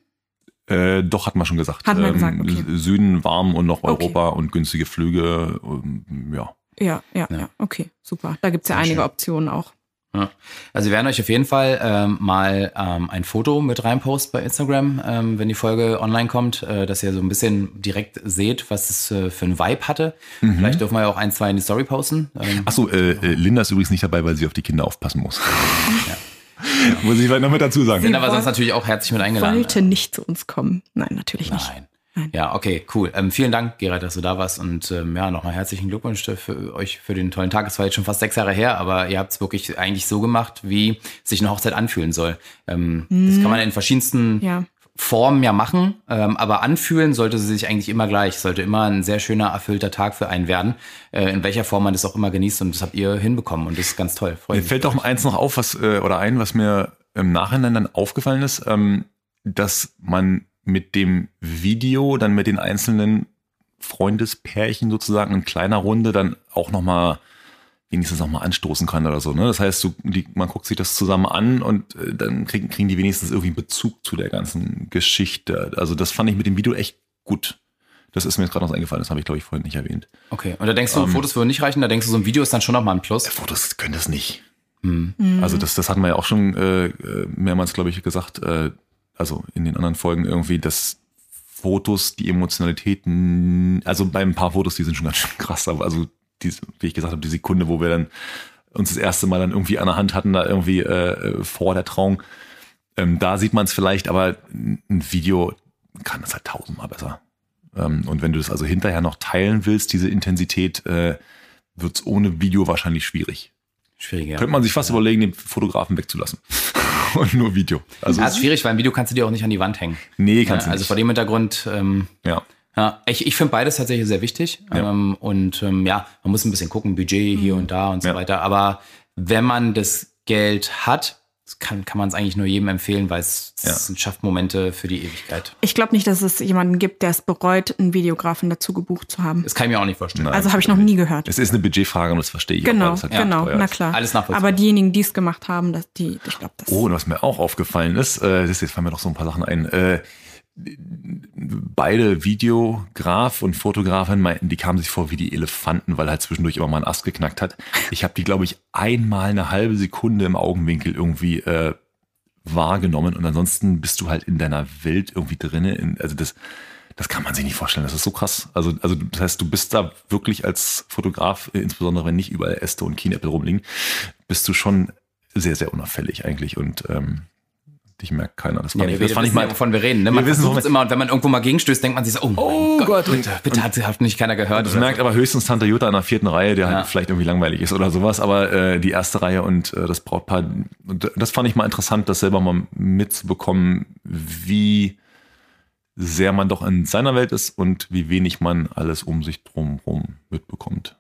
Äh, doch, hat man schon gesagt. Hat man ähm, gesagt, okay. Süden, warm und noch Europa okay. und günstige Flüge. Ähm, ja. Ja, ja, ja, okay, super. Da gibt's ja sehr einige schön. Optionen auch. Ja. Also wir werden euch auf jeden Fall ähm, mal ähm, ein Foto mit reinposten bei Instagram, ähm, wenn die Folge online kommt, äh, dass ihr so ein bisschen direkt seht, was es äh, für ein Vibe hatte. Mhm. Vielleicht dürfen wir ja auch ein, zwei in die Story posten. Ähm, Achso, äh, äh, Linda ist übrigens nicht dabei, weil sie auf die Kinder aufpassen muss. ja. Ja. Muss ich vielleicht noch mit dazu sagen. Sind aber sonst natürlich auch herzlich mit eingeladen. Wollte nicht zu uns kommen. Nein, natürlich Nein. nicht. Ja, okay, cool. Ähm, vielen Dank, Gerald, dass du da warst. Und ähm, ja, nochmal herzlichen Glückwunsch für euch für den tollen Tag. Es war jetzt schon fast sechs Jahre her, aber ihr habt es wirklich eigentlich so gemacht, wie sich eine Hochzeit anfühlen soll. Ähm, mhm. Das kann man in verschiedensten ja. Formen ja machen, ähm, aber anfühlen sollte sie sich eigentlich immer gleich. Sollte immer ein sehr schöner, erfüllter Tag für einen werden, äh, in welcher Form man das auch immer genießt. Und das habt ihr hinbekommen und das ist ganz toll. Freut mir fällt doch eins noch auf, was äh, oder ein, was mir im Nachhinein dann aufgefallen ist, ähm, dass man mit dem Video, dann mit den einzelnen Freundespärchen sozusagen in kleiner Runde dann auch nochmal wenigstens auch mal anstoßen kann oder so. Ne? Das heißt, du, die, man guckt sich das zusammen an und äh, dann kriegen, kriegen die wenigstens irgendwie Bezug zu der ganzen Geschichte. Also das fand ich mit dem Video echt gut. Das ist mir jetzt gerade noch eingefallen, das habe ich, glaube ich, vorhin nicht erwähnt. Okay, und da denkst du, um, Fotos würden nicht reichen, da denkst du, so ein Video ist dann schon nochmal ein Plus? Fotos können das nicht. Hm. Also das, das hatten wir ja auch schon äh, äh mehrmals, glaube ich, gesagt, äh, also in den anderen Folgen irgendwie, dass Fotos die Emotionalität, also bei ein paar Fotos, die sind schon ganz schön krass, aber also die, wie ich gesagt habe, die Sekunde, wo wir dann uns das erste Mal dann irgendwie an der Hand hatten, da irgendwie äh, vor der Trauung, ähm, da sieht man es vielleicht, aber ein Video kann das halt tausendmal besser. Ähm, und wenn du das also hinterher noch teilen willst, diese Intensität, äh, wird es ohne Video wahrscheinlich schwierig. Schwieriger. Könnte man sich fast ja. überlegen, den Fotografen wegzulassen. und nur Video. Also ja, ist schwierig, weil ein Video kannst du dir auch nicht an die Wand hängen. Nee, kannst ja, du nicht. Also vor dem Hintergrund, ähm, ja. Ja, ich, ich finde beides tatsächlich sehr wichtig. Ja. Ähm, und ähm, ja, man muss ein bisschen gucken, Budget hier und da und so ja. weiter. Aber wenn man das Geld hat, kann, kann man es eigentlich nur jedem empfehlen, weil es, ja. es schafft Momente für die Ewigkeit. Ich glaube nicht, dass es jemanden gibt, der es bereut, einen Videografen dazu gebucht zu haben. Das kann ich mir auch nicht vorstellen. Nein, also habe ich noch nie gehört. Es ist eine Budgetfrage und das verstehe ich genau, auch. Halt genau, na klar. Alles nachvollziehbar. Aber diejenigen, die es gemacht haben, dass die, ich glaube das. Oh, und was mir auch aufgefallen ist, äh, das jetzt fallen mir noch so ein paar Sachen ein. Äh, beide Videograf und Fotografin meinten, die kamen sich vor wie die Elefanten, weil halt zwischendurch immer mal ein Ast geknackt hat. Ich habe die, glaube ich, einmal eine halbe Sekunde im Augenwinkel irgendwie äh, wahrgenommen und ansonsten bist du halt in deiner Welt irgendwie drinne. In, also das, das kann man sich nicht vorstellen. Das ist so krass. Also, also das heißt, du bist da wirklich als Fotograf, insbesondere wenn nicht überall Äste und Kienäppel rumliegen, bist du schon sehr, sehr unauffällig eigentlich und ähm, dich merkt keiner. Das, fand ja, ich, das fand ich mal, wovon wir reden. Ne? Man versucht es immer und wenn man irgendwo mal gegenstößt, denkt man sich so, oh, oh Gott, Gott, bitte, bitte hat, hat nicht keiner gehört. Das merkt so. aber höchstens Tante Jutta in der vierten Reihe, der halt ja. halt vielleicht irgendwie langweilig ist oder sowas. Aber äh, die erste Reihe und äh, das Brautpaar, das fand ich mal interessant, das selber mal mitzubekommen, wie sehr man doch in seiner Welt ist und wie wenig man alles um sich drumherum mitbekommt.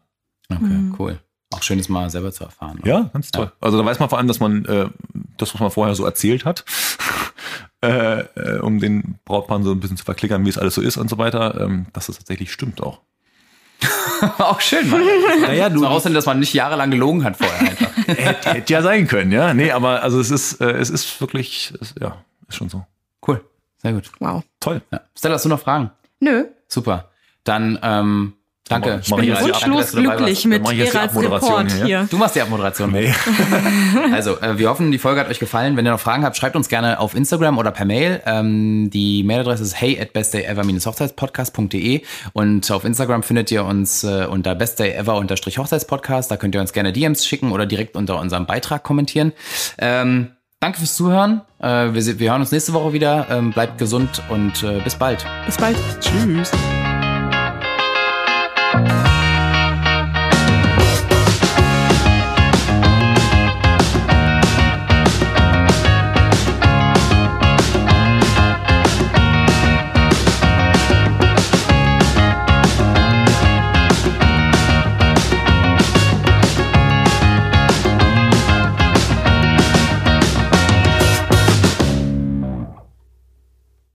Okay, mhm. cool. Auch schön, das mal selber zu erfahren. Oder? Ja, ganz toll. Ja. Also da weiß man vor allem, dass man äh, das, was man vorher so erzählt hat, äh, äh, um den Brautpaaren so ein bisschen zu verklickern, wie es alles so ist und so weiter, ähm, dass das tatsächlich stimmt auch. auch schön, Mann. Naja, du. Außerdem, dass man nicht jahrelang gelogen hat vorher einfach. hätte, hätte ja sein können, ja. Nee, aber also es ist, äh, es ist wirklich, es, ja, ist schon so. Cool. Sehr gut. Wow. Toll. Ja. Stella, hast du noch Fragen? Nö. Super. Dann ähm, Danke. Ich bin wunschlos glücklich mit Geralds Report hier. hier. Du machst die Abmoderation. Nee. also, äh, wir hoffen, die Folge hat euch gefallen. Wenn ihr noch Fragen habt, schreibt uns gerne auf Instagram oder per Mail. Ähm, die Mailadresse ist hey at bestdayever-hochzeitspodcast.de und auf Instagram findet ihr uns äh, unter bestdayever-hochzeitspodcast. Da könnt ihr uns gerne DMs schicken oder direkt unter unserem Beitrag kommentieren. Ähm, danke fürs Zuhören. Äh, wir, wir, hören uns nächste Woche wieder. Ähm, bleibt gesund und äh, bis bald. Bis bald. Tschüss.